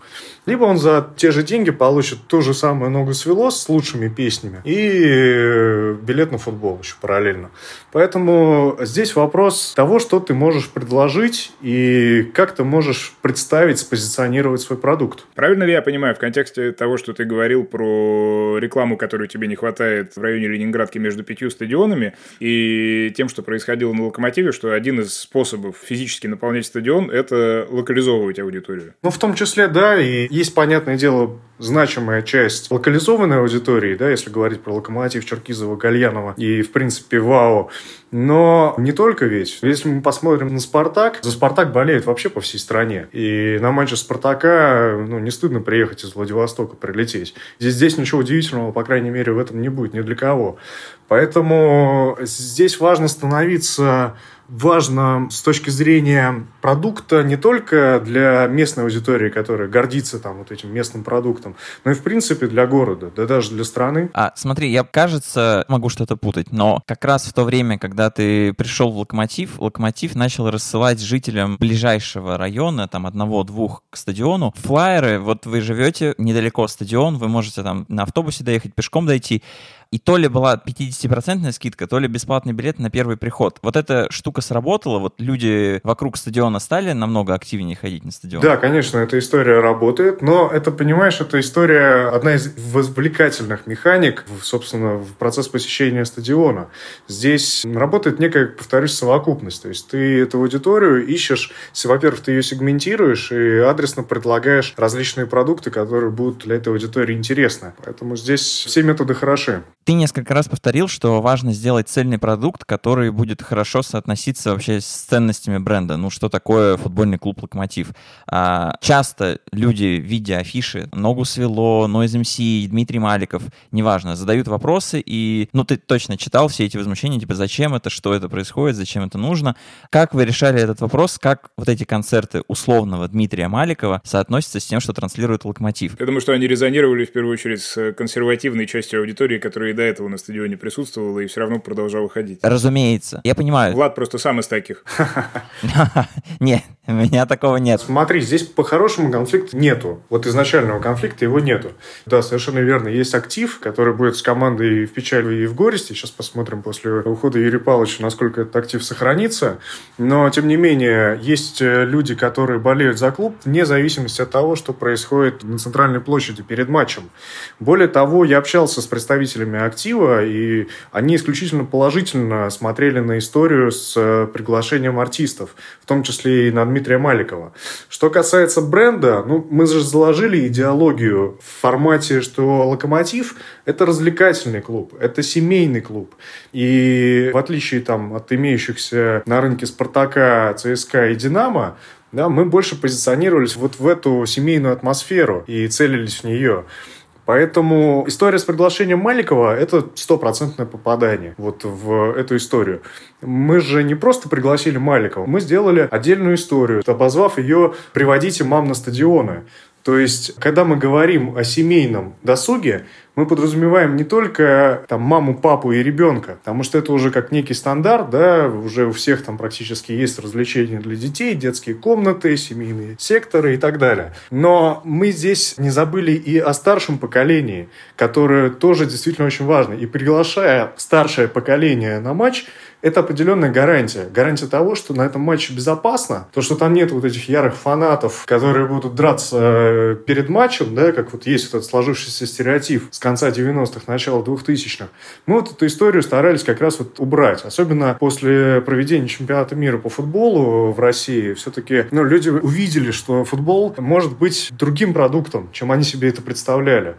Либо он за те же деньги получит ту же самую «Ногу свело» с лучшими песнями и э, билет на футбол еще параллельно. Поэтому здесь вопрос того, что ты можешь предложить и как ты можешь представить, спозиционировать свой продукт. Правильно ли я понимаю в контексте того, что ты говорил про рекламу, которую тебе не хватает в районе Ленинградки между пятью стадионами и тем, что происходило на «Локомотиве», что один из способов физически наполнять стадион – это локализовывать аудиторию? Ну, в том числе, да, и есть, понятное дело, значимая часть локализованной аудитории, да, если говорить про Локомотив, Черкизова, Гальянова и, в принципе, ВАО. Но не только ведь. Если мы посмотрим на «Спартак», за «Спартак» болеют вообще по всей стране. И на матче «Спартака» ну, не стыдно приехать из Владивостока, прилететь. Здесь, здесь ничего удивительного, по крайней мере, в этом не будет ни для кого. Поэтому здесь важно становиться важно с точки зрения продукта не только для местной аудитории, которая гордится там вот этим местным продуктом, но и в принципе для города, да даже для страны. А смотри, я, кажется, могу что-то путать, но как раз в то время, когда ты пришел в Локомотив, Локомотив начал рассылать жителям ближайшего района, там одного-двух к стадиону, флайеры, вот вы живете недалеко стадион, вы можете там на автобусе доехать, пешком дойти, и то ли была 50% скидка, то ли бесплатный билет на первый приход. Вот эта штука сработала, вот люди вокруг стадиона стали намного активнее ходить на стадион. Да, конечно, эта история работает, но это, понимаешь, эта история одна из возвлекательных механик, собственно, в процесс посещения стадиона. Здесь работает некая, повторюсь, совокупность. То есть ты эту аудиторию ищешь, во-первых, ты ее сегментируешь и адресно предлагаешь различные продукты, которые будут для этой аудитории интересны. Поэтому здесь все методы хороши. Ты несколько раз повторил, что важно сделать цельный продукт, который будет хорошо соотноситься вообще с ценностями бренда. Ну, что такое футбольный клуб «Локомотив». А, часто люди, видя афиши «Ногу свело», «Noise MC», «Дмитрий Маликов», неважно, задают вопросы, и, ну, ты точно читал все эти возмущения, типа, зачем это, что это происходит, зачем это нужно. Как вы решали этот вопрос, как вот эти концерты условного Дмитрия Маликова соотносятся с тем, что транслирует «Локомотив»? Я думаю, что они резонировали в первую очередь с консервативной частью аудитории, которая до этого на стадионе присутствовала и все равно продолжала ходить. Разумеется. Я понимаю. Влад просто сам из таких. [laughs] Нет, у меня такого нет. Смотри, здесь по-хорошему конфликта нету. Вот изначального конфликта его нету. Да, совершенно верно. Есть актив, который будет с командой в печали и в горести. Сейчас посмотрим после ухода Юрия Павловича, насколько этот актив сохранится. Но, тем не менее, есть э, люди, которые болеют за клуб вне зависимости от того, что происходит на центральной площади перед матчем. Более того, я общался с представителями актива, и они исключительно положительно смотрели на историю с э, приглашением артистов, в том числе и на Дмитрия Маликова. Что касается бренда, ну, мы же заложили идеологию в формате, что «Локомотив» — это развлекательный клуб, это семейный клуб. И в отличие там, от имеющихся на рынке «Спартака», «ЦСКА» и «Динамо», да, мы больше позиционировались вот в эту семейную атмосферу и целились в нее. Поэтому история с приглашением Маликова – это стопроцентное попадание вот в эту историю. Мы же не просто пригласили Маликова, мы сделали отдельную историю, обозвав ее «Приводите мам на стадионы». То есть, когда мы говорим о семейном досуге, мы подразумеваем не только там маму, папу и ребенка, потому что это уже как некий стандарт, да, уже у всех там практически есть развлечения для детей, детские комнаты, семейные секторы и так далее. Но мы здесь не забыли и о старшем поколении, которое тоже действительно очень важно. И приглашая старшее поколение на матч, это определенная гарантия. Гарантия того, что на этом матче безопасно, то, что там нет вот этих ярых фанатов, которые будут драться э, перед матчем, да, как вот есть этот сложившийся стереотип с конца 90-х, начала 2000-х. Мы вот эту историю старались как раз вот убрать. Особенно после проведения чемпионата мира по футболу в России, все-таки ну, люди увидели, что футбол может быть другим продуктом, чем они себе это представляли.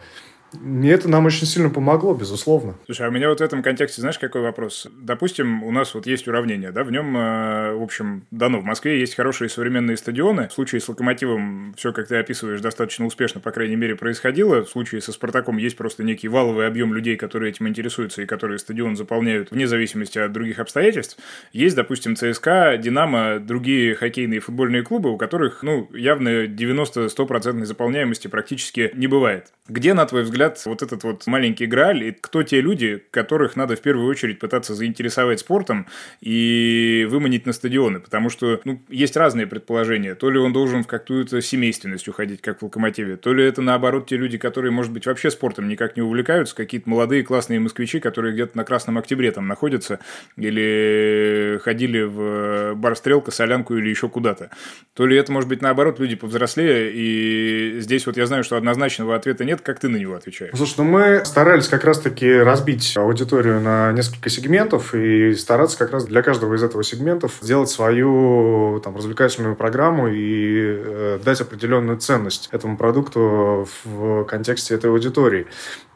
И это нам очень сильно помогло, безусловно. Слушай, а у меня вот в этом контексте, знаешь, какой вопрос? Допустим, у нас вот есть уравнение, да, в нем, э, в общем, дано, в Москве есть хорошие современные стадионы. В случае с Локомотивом все, как ты описываешь, достаточно успешно, по крайней мере, происходило. В случае со Спартаком есть просто некий валовый объем людей, которые этим интересуются и которые стадион заполняют вне зависимости от других обстоятельств. Есть, допустим, ЦСКА, Динамо, другие хоккейные и футбольные клубы, у которых, ну, явно 90-100% заполняемости практически не бывает. Где, на твой взгляд, взгляд, вот этот вот маленький Грааль, и кто те люди, которых надо в первую очередь пытаться заинтересовать спортом и выманить на стадионы? Потому что ну, есть разные предположения. То ли он должен в какую-то семейственность уходить, как в «Локомотиве», то ли это, наоборот, те люди, которые, может быть, вообще спортом никак не увлекаются, какие-то молодые классные москвичи, которые где-то на Красном Октябре там находятся, или ходили в бар «Стрелка», «Солянку» или еще куда-то. То ли это, может быть, наоборот, люди повзрослее, и здесь вот я знаю, что однозначного ответа нет, как ты на него отвечаешь? Отвечаешь? Слушай, ну мы старались как раз-таки разбить аудиторию на несколько сегментов и стараться как раз для каждого из этого сегментов сделать свою там, развлекательную программу и э, дать определенную ценность этому продукту в контексте этой аудитории.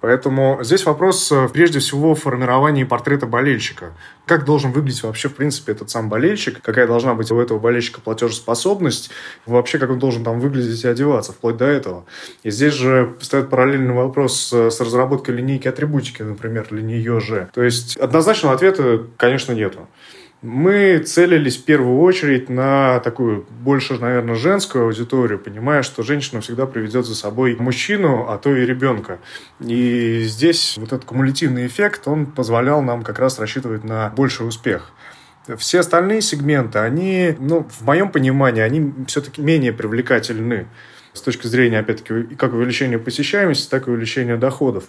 Поэтому здесь вопрос э, прежде всего в формировании портрета болельщика. Как должен выглядеть вообще, в принципе, этот сам болельщик, какая должна быть у этого болельщика платежеспособность, вообще как он должен там выглядеть и одеваться, вплоть до этого. И здесь же стоит параллельный вопрос с разработкой линейки атрибутики, например, для нее. То есть однозначного ответа, конечно, нету. Мы целились в первую очередь на такую больше, наверное, женскую аудиторию, понимая, что женщина всегда приведет за собой мужчину, а то и ребенка. И здесь вот этот кумулятивный эффект, он позволял нам как раз рассчитывать на больший успех. Все остальные сегменты, они, ну, в моем понимании, они все-таки менее привлекательны с точки зрения, опять-таки, как увеличения посещаемости, так и увеличения доходов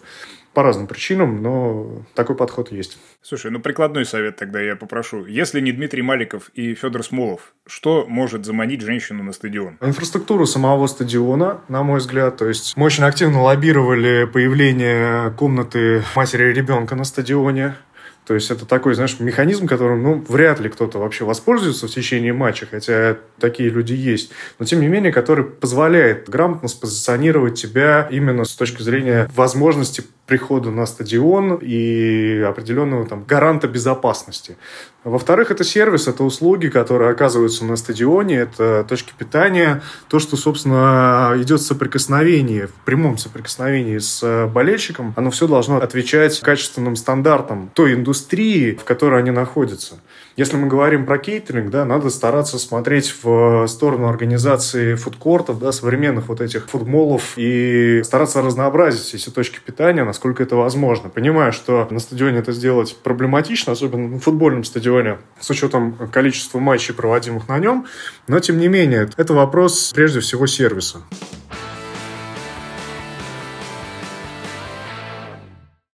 по разным причинам, но такой подход есть. Слушай, ну прикладной совет тогда я попрошу. Если не Дмитрий Маликов и Федор Смолов, что может заманить женщину на стадион? Инфраструктуру самого стадиона, на мой взгляд. То есть мы очень активно лоббировали появление комнаты матери и ребенка на стадионе. То есть это такой, знаешь, механизм, которым, ну, вряд ли кто-то вообще воспользуется в течение матча, хотя такие люди есть. Но, тем не менее, который позволяет грамотно спозиционировать тебя именно с точки зрения возможности прихода на стадион и определенного там гаранта безопасности. Во-вторых, это сервис, это услуги, которые оказываются на стадионе, это точки питания, то, что, собственно, идет соприкосновение, в прямом соприкосновении с болельщиком, оно все должно отвечать качественным стандартам той индустрии, в которой они находятся. Если мы говорим про кейтеринг, да, надо стараться смотреть в сторону организации фудкортов, да, современных вот этих фудмолов и стараться разнообразить эти точки питания, насколько это возможно. Понимаю, что на стадионе это сделать проблематично, особенно на футбольном стадионе, с учетом количества матчей, проводимых на нем, но тем не менее, это вопрос прежде всего сервиса.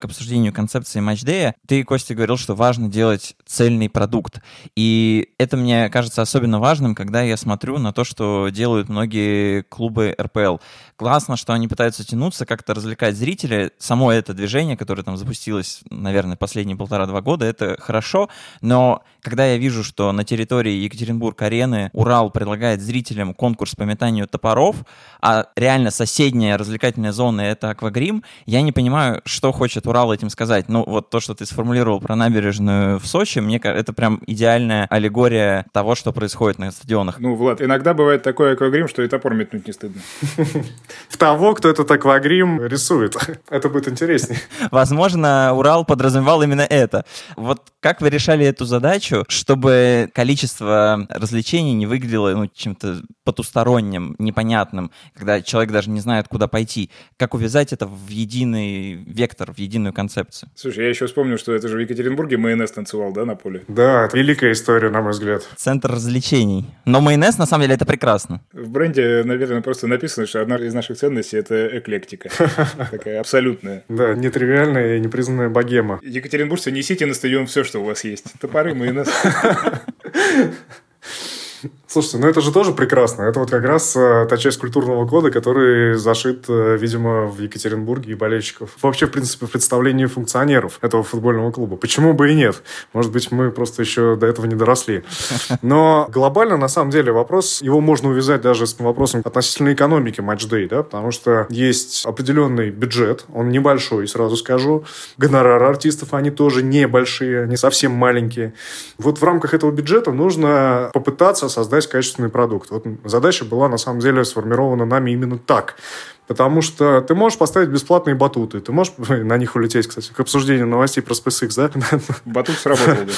К обсуждению концепции матчдея, ты, Костя, говорил, что важно делать цельный продукт. И это мне кажется особенно важным, когда я смотрю на то, что делают многие клубы РПЛ. Классно, что они пытаются тянуться, как-то развлекать зрителя. Само это движение, которое там запустилось, наверное, последние полтора-два года, это хорошо. Но когда я вижу, что на территории Екатеринбург-арены Урал предлагает зрителям конкурс по метанию топоров, а реально соседняя развлекательная зона — это аквагрим, я не понимаю, что хочет Урал этим сказать. Ну, вот то, что ты сформулировал про набережную в Сочи, мне кажется, это прям идеальная аллегория того, что происходит на стадионах. Ну, Влад, иногда бывает такой аквагрим, что и топор метнуть не стыдно. [laughs] В того, кто этот аквагрим рисует. [laughs] Это будет интереснее. Возможно, Урал подразумевал именно это. Вот как вы решали эту задачу, чтобы количество развлечений не выглядело ну, чем-то потусторонним, непонятным, когда человек даже не знает, куда пойти? Как увязать это в единый вектор, в единую концепцию? Слушай, я еще вспомнил, что это же в Екатеринбурге майонез танцевал, да, на поле? Да, это великая история, на мой взгляд. Центр развлечений. Но майонез, на самом деле, это прекрасно. В бренде, наверное, просто написано, что одна из наших ценностей – это эклектика. [laughs] Такая абсолютная. Да, нетривиальная и непризнанная богема. Екатеринбуржцы, несите на стадион все, что у вас есть. Топоры, майонез. [laughs] Слушайте, ну это же тоже прекрасно. Это вот как раз э, та часть культурного кода, который зашит, э, видимо, в Екатеринбурге и болельщиков. Вообще, в принципе, в представлении функционеров этого футбольного клуба. Почему бы и нет? Может быть, мы просто еще до этого не доросли. [laughs] Но глобально, на самом деле, вопрос, его можно увязать даже с вопросом относительно экономики матчдей, да, потому что есть определенный бюджет, он небольшой, сразу скажу. Гонорары артистов, они тоже небольшие, не совсем маленькие. Вот в рамках этого бюджета нужно попытаться создать создать качественный продукт. Вот задача была на самом деле сформирована нами именно так. Потому что ты можешь поставить бесплатные батуты, ты можешь [laughs] на них улететь, кстати, к обсуждению новостей про SpaceX, да? [laughs] Батут сработал, да.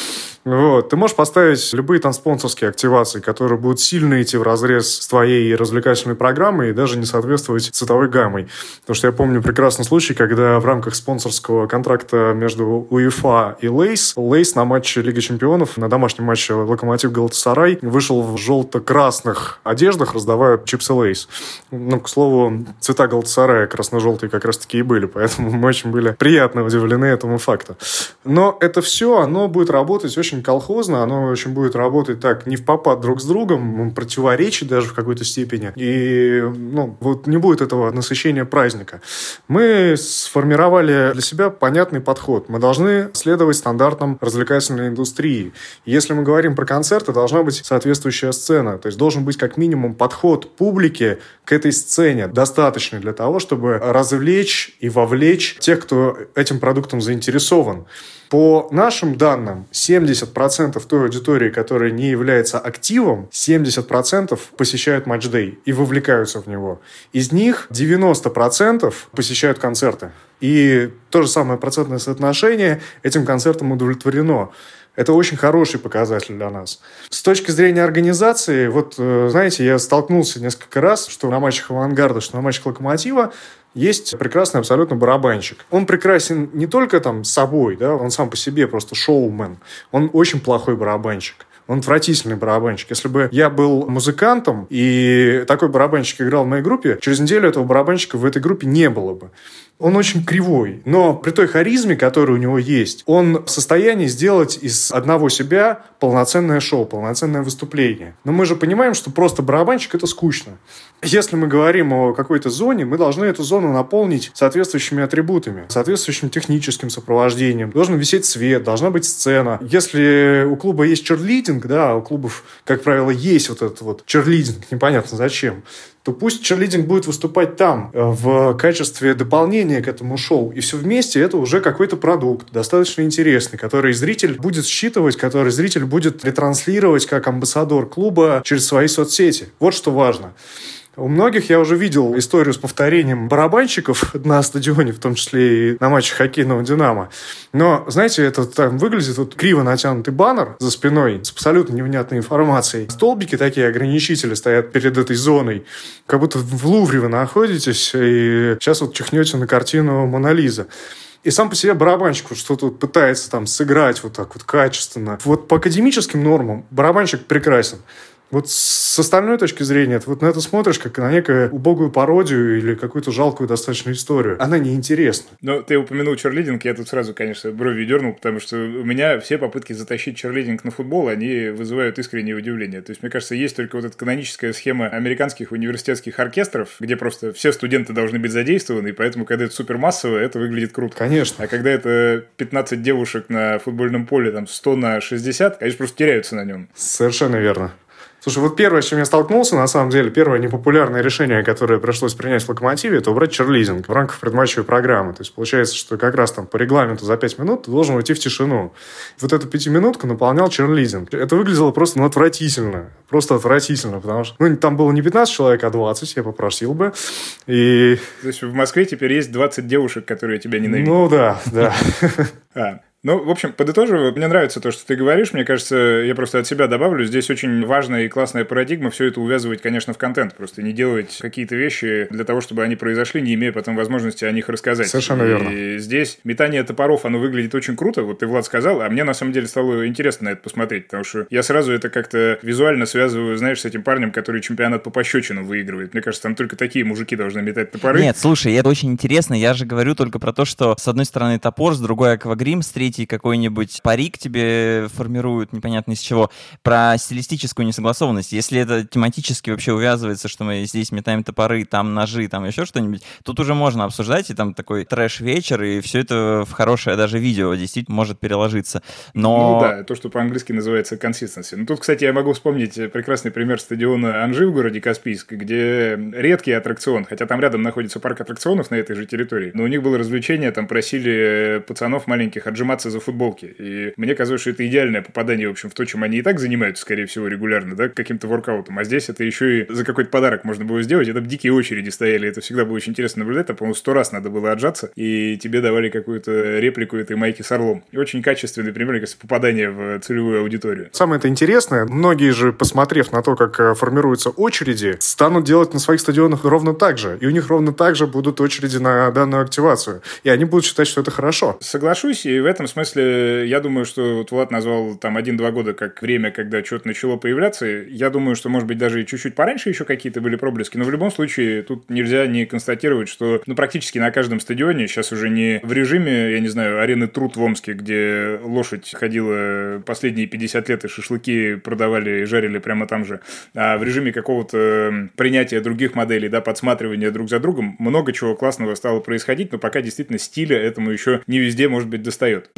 Вот. Ты можешь поставить любые там спонсорские активации, которые будут сильно идти в разрез с твоей развлекательной программой и даже не соответствовать цветовой гаммой. Потому что я помню прекрасный случай, когда в рамках спонсорского контракта между УЕФА и Lay's, Lay's на матче Лиги Чемпионов, на домашнем матче Локомотив Галатасарай вышел в желто-красных одеждах, раздавая чипсы Lay's. Ну, к слову, цвета цвета Галатасарая красно-желтые как раз-таки и были, поэтому мы очень были приятно удивлены этому факту. Но это все, оно будет работать очень колхозно, оно очень будет работать так, не в попад друг с другом, противоречить даже в какой-то степени. И ну, вот не будет этого насыщения праздника. Мы сформировали для себя понятный подход. Мы должны следовать стандартам развлекательной индустрии. Если мы говорим про концерты, должна быть соответствующая сцена. То есть должен быть как минимум подход публики к этой сцене достаточно достаточны для того, чтобы развлечь и вовлечь тех, кто этим продуктом заинтересован. По нашим данным, 70% той аудитории, которая не является активом, 70% посещают матчдей и вовлекаются в него. Из них 90% посещают концерты. И то же самое процентное соотношение этим концертам удовлетворено. Это очень хороший показатель для нас. С точки зрения организации, вот, э, знаете, я столкнулся несколько раз, что на матчах «Авангарда», что на матчах «Локомотива» есть прекрасный абсолютно барабанщик. Он прекрасен не только там собой, да, он сам по себе просто шоумен. Он очень плохой барабанщик. Он отвратительный барабанщик. Если бы я был музыкантом, и такой барабанщик играл в моей группе, через неделю этого барабанщика в этой группе не было бы. Он очень кривой, но при той харизме, которая у него есть, он в состоянии сделать из одного себя полноценное шоу, полноценное выступление. Но мы же понимаем, что просто барабанщик – это скучно. Если мы говорим о какой-то зоне, мы должны эту зону наполнить соответствующими атрибутами, соответствующим техническим сопровождением. Должен висеть свет, должна быть сцена. Если у клуба есть черлидинг, да, у клубов, как правило, есть вот этот вот черлидинг, непонятно зачем, то пусть черлидинг будет выступать там э, в качестве дополнения к этому шоу. И все вместе это уже какой-то продукт, достаточно интересный, который зритель будет считывать, который зритель будет ретранслировать как амбассадор клуба через свои соцсети. Вот что важно. У многих я уже видел историю с повторением барабанщиков на стадионе, в том числе и на матче хоккейного «Динамо». Но, знаете, это там выглядит вот криво натянутый баннер за спиной с абсолютно невнятной информацией. Столбики такие, ограничители стоят перед этой зоной. Как будто в Лувре вы находитесь, и сейчас вот чихнете на картину «Мона Лиза». И сам по себе барабанщик вот что-то пытается там сыграть вот так вот качественно. Вот по академическим нормам барабанщик прекрасен. Вот с остальной точки зрения, ты вот на это смотришь как на некую убогую пародию или какую-то жалкую достаточно историю. Она неинтересна. Но ты упомянул черлидинг, я тут сразу, конечно, брови дернул, потому что у меня все попытки затащить черлидинг на футбол, они вызывают искреннее удивление. То есть, мне кажется, есть только вот эта каноническая схема американских университетских оркестров, где просто все студенты должны быть задействованы, и поэтому, когда это супер массово, это выглядит круто. Конечно. А когда это 15 девушек на футбольном поле, там 100 на 60, конечно, просто теряются на нем. Совершенно верно. Слушай, вот первое, с чем я столкнулся, на самом деле, первое непопулярное решение, которое пришлось принять в «Локомотиве», это убрать черлизинг в рамках предматчевой программы. То есть получается, что как раз там по регламенту за 5 минут ты должен уйти в тишину. Вот эту пятиминутку наполнял черлизинг. Это выглядело просто ну, отвратительно. Просто отвратительно, потому что ну, там было не 15 человек, а 20, я попросил бы. И... То есть в Москве теперь есть 20 девушек, которые тебя ненавидят? Ну да, да. [laughs] А, ну, в общем, подытоживаю, мне нравится то, что ты говоришь. Мне кажется, я просто от себя добавлю. Здесь очень важная и классная парадигма все это увязывать, конечно, в контент. Просто не делать какие-то вещи для того, чтобы они произошли, не имея потом возможности о них рассказать. Совершенно и верно. здесь метание топоров, оно выглядит очень круто. Вот ты, Влад, сказал, а мне на самом деле стало интересно на это посмотреть, потому что я сразу это как-то визуально связываю, знаешь, с этим парнем, который чемпионат по пощечинам выигрывает. Мне кажется, там только такие мужики должны метать топоры. Нет, слушай, это очень интересно. Я же говорю только про то, что с одной стороны топор, с другой аквагрим, с третьей какой-нибудь какой-нибудь парик тебе формируют непонятно из чего, про стилистическую несогласованность. Если это тематически вообще увязывается, что мы здесь метаем топоры, там ножи, там еще что-нибудь, тут уже можно обсуждать, и там такой трэш-вечер, и все это в хорошее даже видео действительно может переложиться. Но... Ну да, то, что по-английски называется consistency. Ну тут, кстати, я могу вспомнить прекрасный пример стадиона Анжи в городе Каспийск, где редкий аттракцион, хотя там рядом находится парк аттракционов на этой же территории, но у них было развлечение, там просили пацанов маленьких отжиматься за футболки. И мне казалось, что это идеальное попадание, в общем, в то, чем они и так занимаются, скорее всего, регулярно, да, каким-то воркаутом. А здесь это еще и за какой-то подарок можно было сделать. Это дикие очереди стояли. Это всегда было очень интересно наблюдать. Там, по-моему, сто раз надо было отжаться, и тебе давали какую-то реплику этой майки с орлом. И очень качественный пример, кажется, попадания в целевую аудиторию. Самое это интересное, многие же, посмотрев на то, как э, формируются очереди, станут делать на своих стадионах ровно так же. И у них ровно так же будут очереди на данную активацию. И они будут считать, что это хорошо. Соглашусь, и в этом смысле я думаю, что вот Влад назвал там один-два года как время, когда что-то начало появляться. Я думаю, что, может быть, даже чуть-чуть пораньше еще какие-то были проблески, но в любом случае тут нельзя не констатировать, что ну, практически на каждом стадионе сейчас уже не в режиме, я не знаю, арены Труд в Омске, где лошадь ходила последние 50 лет и шашлыки продавали и жарили прямо там же, а в режиме какого-то принятия других моделей, да, подсматривания друг за другом, много чего классного стало происходить, но пока действительно стиля этому еще не везде, может быть, достает.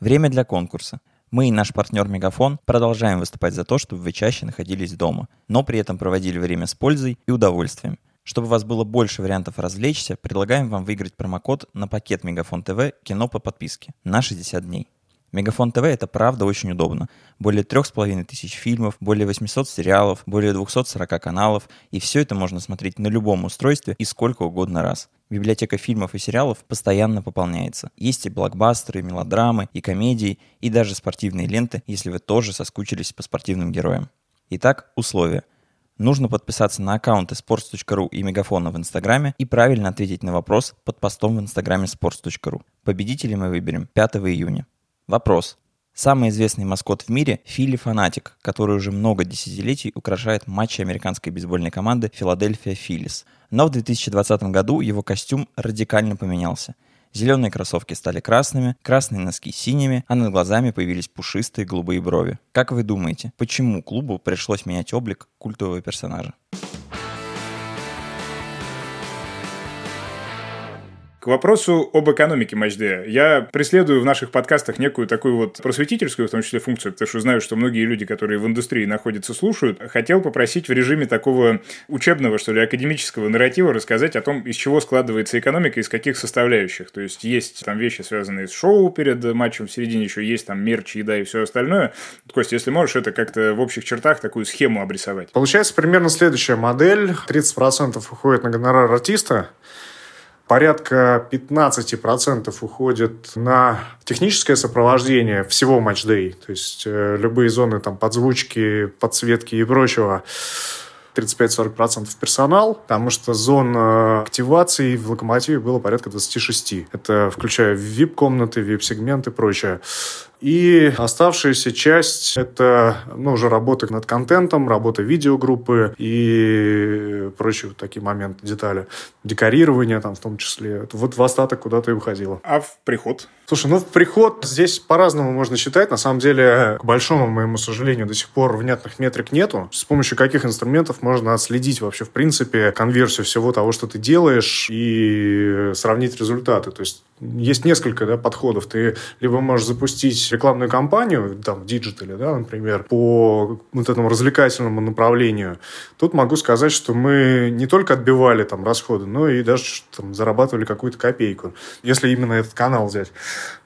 Время для конкурса. Мы и наш партнер Мегафон продолжаем выступать за то, чтобы вы чаще находились дома, но при этом проводили время с пользой и удовольствием. Чтобы у вас было больше вариантов развлечься, предлагаем вам выиграть промокод на пакет Мегафон ТВ «Кино по подписке» на 60 дней. Мегафон ТВ это правда очень удобно. Более трех с половиной тысяч фильмов, более 800 сериалов, более 240 каналов, и все это можно смотреть на любом устройстве и сколько угодно раз. Библиотека фильмов и сериалов постоянно пополняется. Есть и блокбастеры, и мелодрамы, и комедии, и даже спортивные ленты, если вы тоже соскучились по спортивным героям. Итак, условия. Нужно подписаться на аккаунты sports.ru и Мегафона в Инстаграме и правильно ответить на вопрос под постом в Инстаграме sports.ru. Победителей мы выберем 5 июня. Вопрос. Самый известный маскот в мире – Филли Фанатик, который уже много десятилетий украшает матчи американской бейсбольной команды Филадельфия Филлис. Но в 2020 году его костюм радикально поменялся. Зеленые кроссовки стали красными, красные носки синими, а над глазами появились пушистые голубые брови. Как вы думаете, почему клубу пришлось менять облик культового персонажа? К вопросу об экономике матчдея. Я преследую в наших подкастах некую такую вот просветительскую, в том числе, функцию, потому что знаю, что многие люди, которые в индустрии находятся, слушают. Хотел попросить в режиме такого учебного, что ли, академического нарратива рассказать о том, из чего складывается экономика, из каких составляющих. То есть, есть там вещи, связанные с шоу перед матчем, в середине еще есть там мерч, еда и все остальное. Костя, если можешь, это как-то в общих чертах такую схему обрисовать. Получается примерно следующая модель. 30% уходит на гонорар артиста, порядка 15% уходит на техническое сопровождение всего матчдей, то есть э, любые зоны там подзвучки, подсветки и прочего. 35-40% персонал, потому что зон активации в «Локомотиве» было порядка 26. Это включая VIP-комнаты, VIP-сегменты и прочее. И оставшаяся часть — это ну, уже работа над контентом, работа видеогруппы и прочие вот такие моменты, детали. Декорирование там в том числе. Вот в остаток куда-то и уходило. А в приход? Слушай, ну в приход здесь по-разному можно считать. На самом деле, к большому моему сожалению, до сих пор внятных метрик нету. С помощью каких инструментов можно отследить вообще, в принципе, конверсию всего того, что ты делаешь, и сравнить результаты. То есть есть несколько да, подходов. Ты либо можешь запустить рекламную кампанию, там, в digital е, да, например, по вот этому развлекательному направлению. Тут могу сказать, что мы не только отбивали там расходы, но и даже там, зарабатывали какую-то копейку, если именно этот канал взять.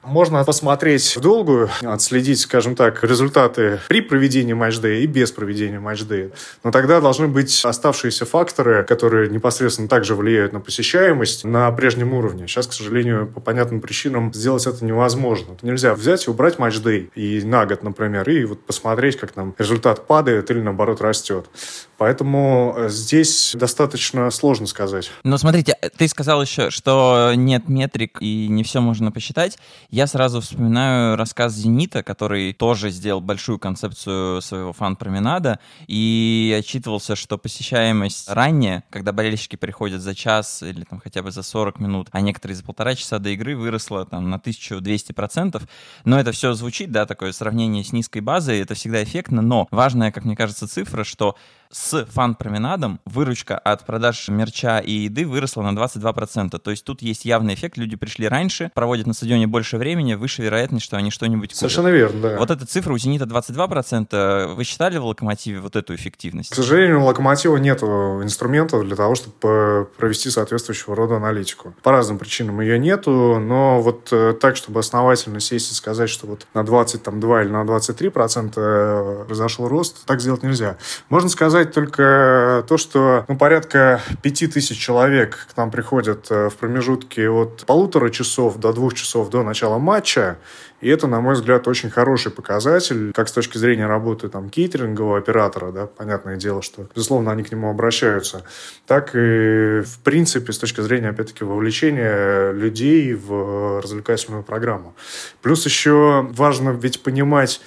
Можно посмотреть в долгую, отследить, скажем так, результаты при проведении матчдея и без проведения матчдея. Но тогда должны быть оставшиеся факторы, которые непосредственно также влияют на посещаемость на прежнем уровне. Сейчас, к сожалению, по понятным причинам сделать это невозможно. Нельзя взять и убрать матчдей и на год, например, и вот посмотреть, как там результат падает или наоборот растет. Поэтому э, здесь достаточно сложно сказать. Но смотрите, ты сказал еще, что нет метрик и не все можно посчитать. Я сразу вспоминаю рассказ «Зенита», который тоже сделал большую концепцию своего фан-променада и отчитывался, что посещаемость ранее, когда болельщики приходят за час или там хотя бы за 40 минут, а некоторые за полтора часа до игры выросла там на 1200%. Но это все звучит, да, такое сравнение с низкой базой, это всегда эффектно, но важная, как мне кажется, цифра, что с фан-променадом выручка от продаж мерча и еды выросла на 22%. То есть тут есть явный эффект. Люди пришли раньше, проводят на стадионе больше времени, выше вероятность, что они что-нибудь купят. Совершенно верно, да. Вот эта цифра у «Зенита» 22%. Вы считали в «Локомотиве» вот эту эффективность? К сожалению, у «Локомотива» нет инструментов для того, чтобы провести соответствующего рода аналитику. По разным причинам ее нету, но вот э, так, чтобы основательно сесть и сказать, что вот на 22 или на 23% э, произошел рост, так сделать нельзя. Можно сказать, сказать только то, что ну, порядка пяти тысяч человек к нам приходят э, в промежутке от полутора часов до двух часов до начала матча. И это, на мой взгляд, очень хороший показатель, как с точки зрения работы там, кейтерингового оператора, да, понятное дело, что, безусловно, они к нему обращаются, так и, в принципе, с точки зрения, опять-таки, вовлечения людей в развлекательную программу. Плюс еще важно ведь понимать,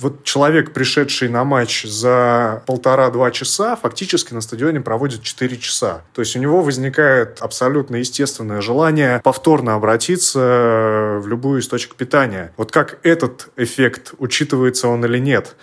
вот человек, пришедший на матч за полтора-два часа, фактически на стадионе проводит 4 часа. То есть у него возникает абсолютно естественное желание повторно обратиться в любую из точек питания. Вот как этот эффект, учитывается он или нет?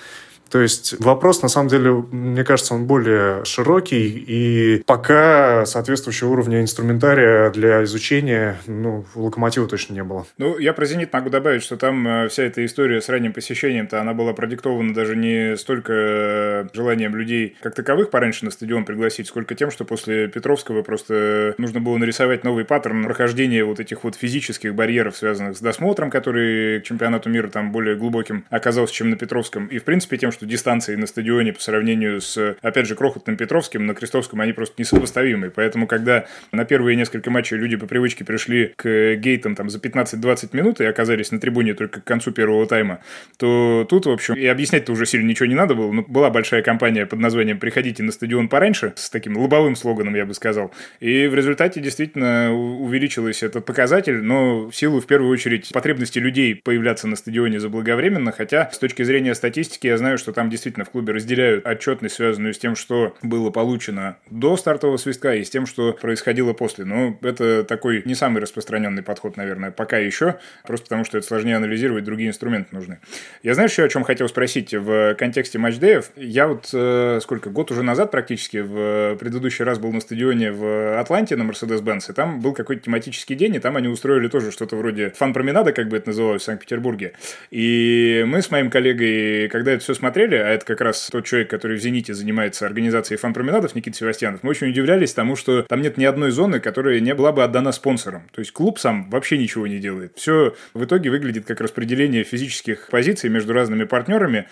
То есть вопрос, на самом деле, мне кажется, он более широкий, и пока соответствующего уровня инструментария для изучения, ну, локомотива точно не было. Ну, я про «Зенит» могу добавить, что там э, вся эта история с ранним посещением-то, она была продиктована даже не столько э, желанием людей как таковых пораньше на стадион пригласить, сколько тем, что после Петровского просто нужно было нарисовать новый паттерн прохождения вот этих вот физических барьеров, связанных с досмотром, который к чемпионату мира там более глубоким оказался, чем на Петровском, и, в принципе, тем, что дистанции на стадионе по сравнению с, опять же, крохотным Петровским, на Крестовском они просто несопоставимы. Поэтому, когда на первые несколько матчей люди по привычке пришли к гейтам там за 15-20 минут и оказались на трибуне только к концу первого тайма, то тут, в общем, и объяснять-то уже сильно ничего не надо было. Но была большая кампания под названием «Приходите на стадион пораньше», с таким лобовым слоганом, я бы сказал. И в результате действительно увеличилась этот показатель, но в силу, в первую очередь, потребности людей появляться на стадионе заблаговременно, хотя с точки зрения статистики я знаю, что что там действительно в клубе разделяют отчетность, связанную с тем, что было получено до стартового свистка и с тем, что происходило после. Но это такой не самый распространенный подход, наверное, пока еще, просто потому что это сложнее анализировать, другие инструменты нужны. Я знаю еще, о чем хотел спросить в контексте матчдеев. Я вот э, сколько, год уже назад практически, в предыдущий раз был на стадионе в Атланте на Mercedes-Benz, и там был какой-то тематический день, и там они устроили тоже что-то вроде фан-променада, как бы это называлось в Санкт-Петербурге. И мы с моим коллегой, когда это все смотрели, смотрели, а это как раз тот человек, который в «Зените» занимается организацией фан-променадов, Никита Севастьянов, мы очень удивлялись тому, что там нет ни одной зоны, которая не была бы отдана спонсорам. То есть клуб сам вообще ничего не делает. Все в итоге выглядит как распределение физических позиций между разными партнерами,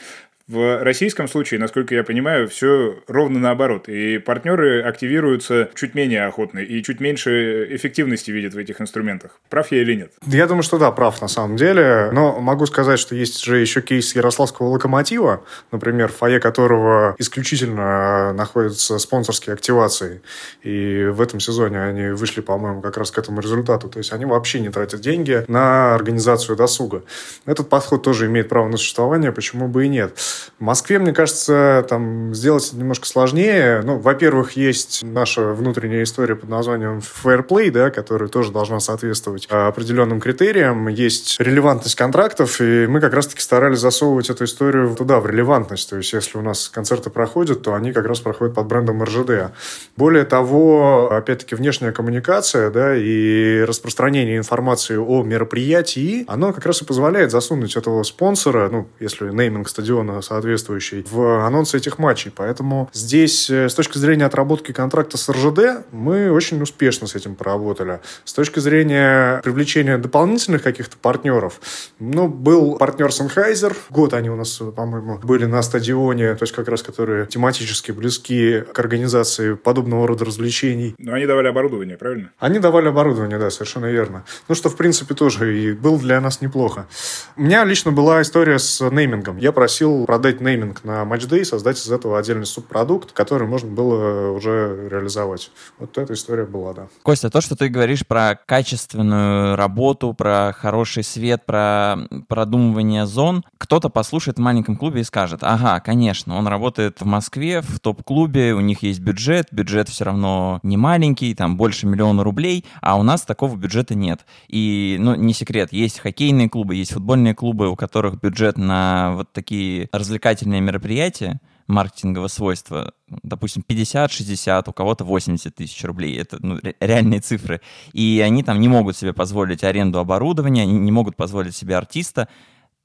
в российском случае, насколько я понимаю, все ровно наоборот. И партнеры активируются чуть менее охотно и чуть меньше эффективности видят в этих инструментах. Прав я или нет? Я думаю, что да, прав на самом деле. Но могу сказать, что есть же еще кейс Ярославского локомотива, например, в фойе которого исключительно находятся спонсорские активации. И в этом сезоне они вышли, по-моему, как раз к этому результату. То есть они вообще не тратят деньги на организацию досуга. Этот подход тоже имеет право на существование, почему бы и нет. В Москве, мне кажется, там сделать немножко сложнее. Ну, во-первых, есть наша внутренняя история под названием Fair Play, да, которая тоже должна соответствовать определенным критериям. Есть релевантность контрактов, и мы как раз-таки старались засовывать эту историю туда, в релевантность. То есть, если у нас концерты проходят, то они как раз проходят под брендом РЖД. Более того, опять-таки, внешняя коммуникация, да, и распространение информации о мероприятии, оно как раз и позволяет засунуть этого спонсора, ну, если нейминг стадиона соответствующий, в анонсы этих матчей. Поэтому здесь, э, с точки зрения отработки контракта с РЖД, мы очень успешно с этим поработали. С точки зрения привлечения дополнительных каких-то партнеров, ну, был партнер Sennheiser, год они у нас, по-моему, были на стадионе, то есть как раз которые тематически близки к организации подобного рода развлечений. Но они давали оборудование, правильно? Они давали оборудование, да, совершенно верно. Ну, что, в принципе, тоже и был для нас неплохо. У меня лично была история с неймингом. Я просил продать нейминг на матчдей, создать из этого отдельный субпродукт, который можно было уже реализовать. Вот эта история была, да. Костя, то, что ты говоришь про качественную работу, про хороший свет, про продумывание зон, кто-то послушает в маленьком клубе и скажет, ага, конечно, он работает в Москве, в топ-клубе, у них есть бюджет, бюджет все равно не маленький, там больше миллиона рублей, а у нас такого бюджета нет. И, ну, не секрет, есть хоккейные клубы, есть футбольные клубы, у которых бюджет на вот такие развлекательные мероприятия, маркетингового свойства, допустим, 50-60, у кого-то 80 тысяч рублей. Это ну, реальные цифры. И они там не могут себе позволить аренду оборудования, они не могут позволить себе артиста.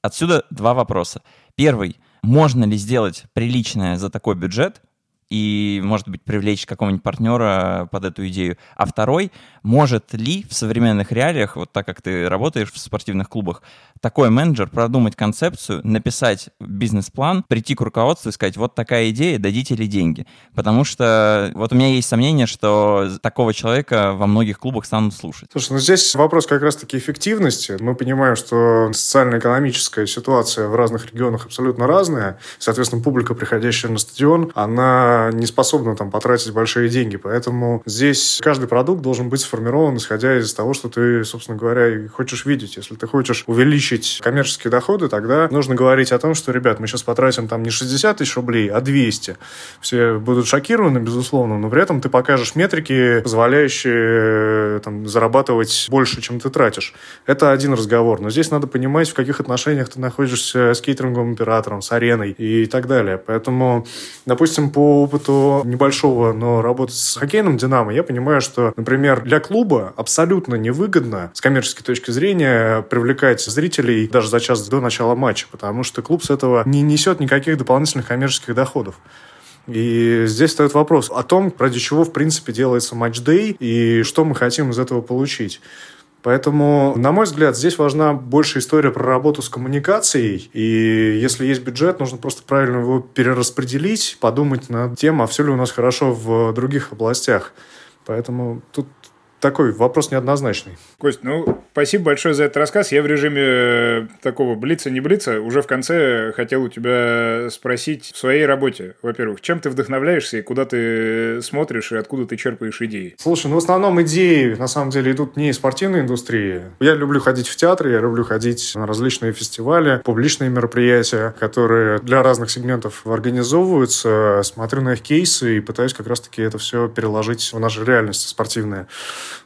Отсюда два вопроса. Первый. Можно ли сделать приличное за такой бюджет? И, может быть, привлечь какого-нибудь партнера под эту идею. А второй, может ли в современных реалиях, вот так как ты работаешь в спортивных клубах, такой менеджер продумать концепцию, написать бизнес-план, прийти к руководству и сказать, вот такая идея, дадите ли деньги? Потому что вот у меня есть сомнение, что такого человека во многих клубах станут слушать. Слушай, ну здесь вопрос как раз-таки эффективности. Мы понимаем, что социально-экономическая ситуация в разных регионах абсолютно разная. Соответственно, публика, приходящая на стадион, она не способна там потратить большие деньги. Поэтому здесь каждый продукт должен быть сформирован, исходя из того, что ты, собственно говоря, хочешь видеть. Если ты хочешь увеличить коммерческие доходы, тогда нужно говорить о том, что, ребят, мы сейчас потратим там не 60 тысяч рублей, а 200. Все будут шокированы, безусловно, но при этом ты покажешь метрики, позволяющие там, зарабатывать больше, чем ты тратишь. Это один разговор. Но здесь надо понимать, в каких отношениях ты находишься с кейтеринговым оператором, с ареной и так далее. Поэтому, допустим, по опыту небольшого, но работать с хоккейным «Динамо», я понимаю, что, например, для клуба абсолютно невыгодно с коммерческой точки зрения привлекать зрителей даже за час до начала матча, потому что клуб с этого не несет никаких дополнительных коммерческих доходов. И здесь стоит вопрос о том, ради чего, в принципе, делается матч-дей и что мы хотим из этого получить. Поэтому, на мой взгляд, здесь важна больше история про работу с коммуникацией. И если есть бюджет, нужно просто правильно его перераспределить, подумать над тем, а все ли у нас хорошо в других областях. Поэтому тут такой вопрос неоднозначный. Кость, ну, спасибо большое за этот рассказ. Я в режиме э, такого блица-не блица уже в конце хотел у тебя спросить в своей работе, во-первых, чем ты вдохновляешься и куда ты смотришь и откуда ты черпаешь идеи? Слушай, ну, в основном идеи, на самом деле, идут не из спортивной индустрии. Я люблю ходить в театры, я люблю ходить на различные фестивали, публичные мероприятия, которые для разных сегментов организовываются. Смотрю на их кейсы и пытаюсь как раз-таки это все переложить в нашу реальность спортивную.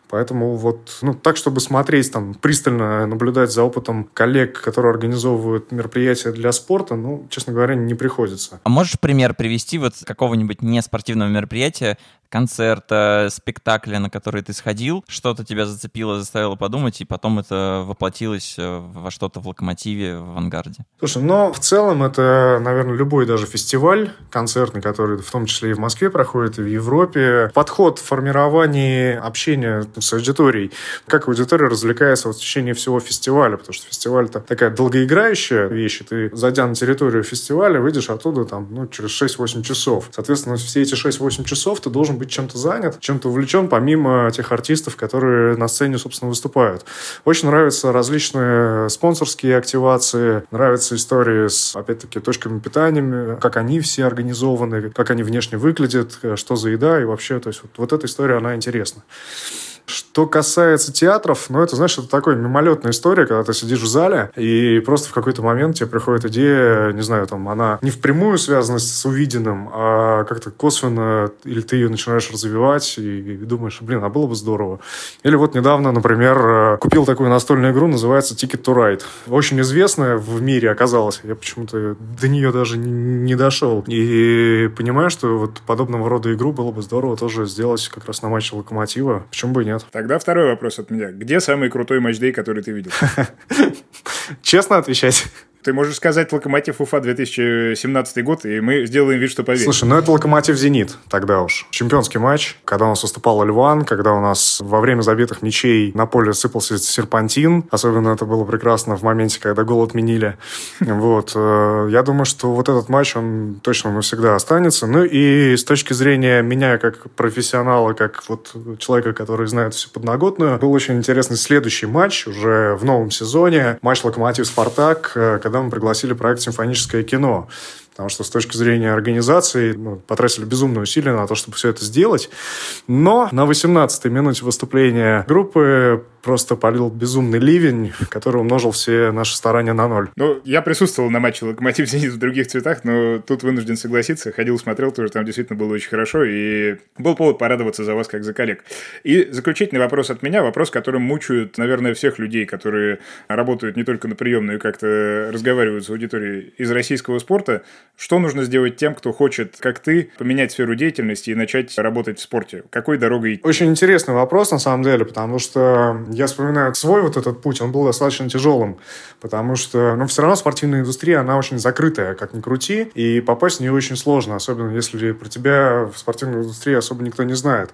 Поэтому вот, ну, так, чтобы смотреть, там, пристально наблюдать за опытом коллег, которые организовывают мероприятия для спорта, ну, честно говоря, не приходится. А можешь пример привести вот какого-нибудь неспортивного мероприятия, концерта, спектакля, на который ты сходил, что-то тебя зацепило, заставило подумать, и потом это воплотилось э, во что-то в локомотиве, в авангарде? Слушай, но в целом это, наверное, любой даже фестиваль концертный, который в том числе и в Москве проходит, и в Европе. Подход в формировании общения с аудиторией. Как аудитория развлекается вот в течение всего фестиваля, потому что фестиваль это такая долгоиграющая вещь. Ты, зайдя на территорию фестиваля, выйдешь оттуда там, ну, через 6-8 часов. Соответственно, все эти 6-8 часов ты должен быть чем-то занят, чем-то увлечен, помимо тех артистов, которые на сцене, собственно, выступают. Очень нравятся различные спонсорские активации, нравятся истории с, опять-таки, точками питания, как они все организованы, как они внешне выглядят, что за еда и вообще, то есть вот, вот эта история, она интересна. Что касается театров, ну, это, знаешь, это такая мимолетная история, когда ты сидишь в зале, и просто в какой-то момент тебе приходит идея, не знаю, там, она не впрямую связана с увиденным, а как-то косвенно, или ты ее начинаешь развивать, и думаешь, блин, а было бы здорово. Или вот недавно, например, купил такую настольную игру, называется Ticket to Ride. Очень известная в мире оказалась. Я почему-то до нее даже не дошел. И понимаю, что вот подобного рода игру было бы здорово тоже сделать как раз на матче Локомотива. Почему бы и нет? Тогда второй вопрос от меня. Где самый крутой матчдей, который ты видел? [laughs] Честно отвечать? Ты можешь сказать «Локомотив Уфа» 2017 год, и мы сделаем вид, что поверим. Слушай, ну это «Локомотив Зенит» тогда уж. Чемпионский матч, когда у нас выступал Альван, когда у нас во время забитых мячей на поле сыпался серпантин. Особенно это было прекрасно в моменте, когда гол отменили. [laughs] Вот. Э, я думаю, что вот этот матч, он точно навсегда останется. Ну и с точки зрения меня как профессионала, как вот человека, который знает всю подноготную, был очень интересный следующий матч уже в новом сезоне. Матч «Локомотив-Спартак», э, когда когда мы пригласили проект «Симфоническое кино». Потому что с точки зрения организации ну, потратили безумные усилия на то, чтобы все это сделать. Но на 18-й минуте выступления группы просто полил безумный ливень, который умножил все наши старания на ноль. Ну, я присутствовал на матче «Локомотив Зенит» в других цветах, но тут вынужден согласиться. Ходил, смотрел тоже, там действительно было очень хорошо, и был повод порадоваться за вас, как за коллег. И заключительный вопрос от меня, вопрос, которым мучают, наверное, всех людей, которые работают не только на приемную и как-то разговаривают с аудиторией из российского спорта. Что нужно сделать тем, кто хочет, как ты, поменять сферу деятельности и начать работать в спорте? Какой дорогой идти? Очень интересный вопрос, на самом деле, потому что я вспоминаю свой вот этот путь, он был достаточно тяжелым, потому что, ну, все равно спортивная индустрия, она очень закрытая, как ни крути, и попасть в нее очень сложно, особенно если про тебя в спортивной индустрии особо никто не знает.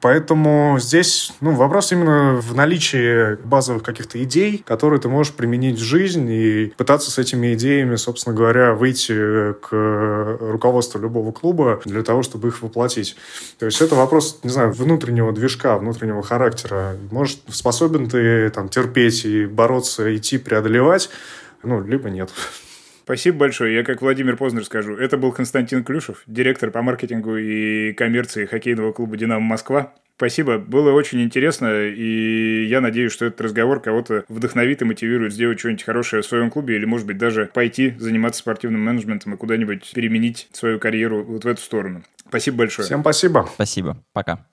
Поэтому здесь, ну, вопрос именно в наличии базовых каких-то идей, которые ты можешь применить в жизнь и пытаться с этими идеями, собственно говоря, выйти к руководству любого клуба для того, чтобы их воплотить. То есть это вопрос, не знаю, внутреннего движка, внутреннего характера. Может, способен ты там терпеть и бороться, идти, преодолевать, ну, либо нет. Спасибо большое. Я как Владимир Познер скажу. Это был Константин Клюшев, директор по маркетингу и коммерции хоккейного клуба «Динамо Москва». Спасибо, было очень интересно, и я надеюсь, что этот разговор кого-то вдохновит и мотивирует сделать что-нибудь хорошее в своем клубе, или, может быть, даже пойти заниматься спортивным менеджментом и куда-нибудь переменить свою карьеру вот в эту сторону. Спасибо большое. Всем спасибо. Спасибо. Пока.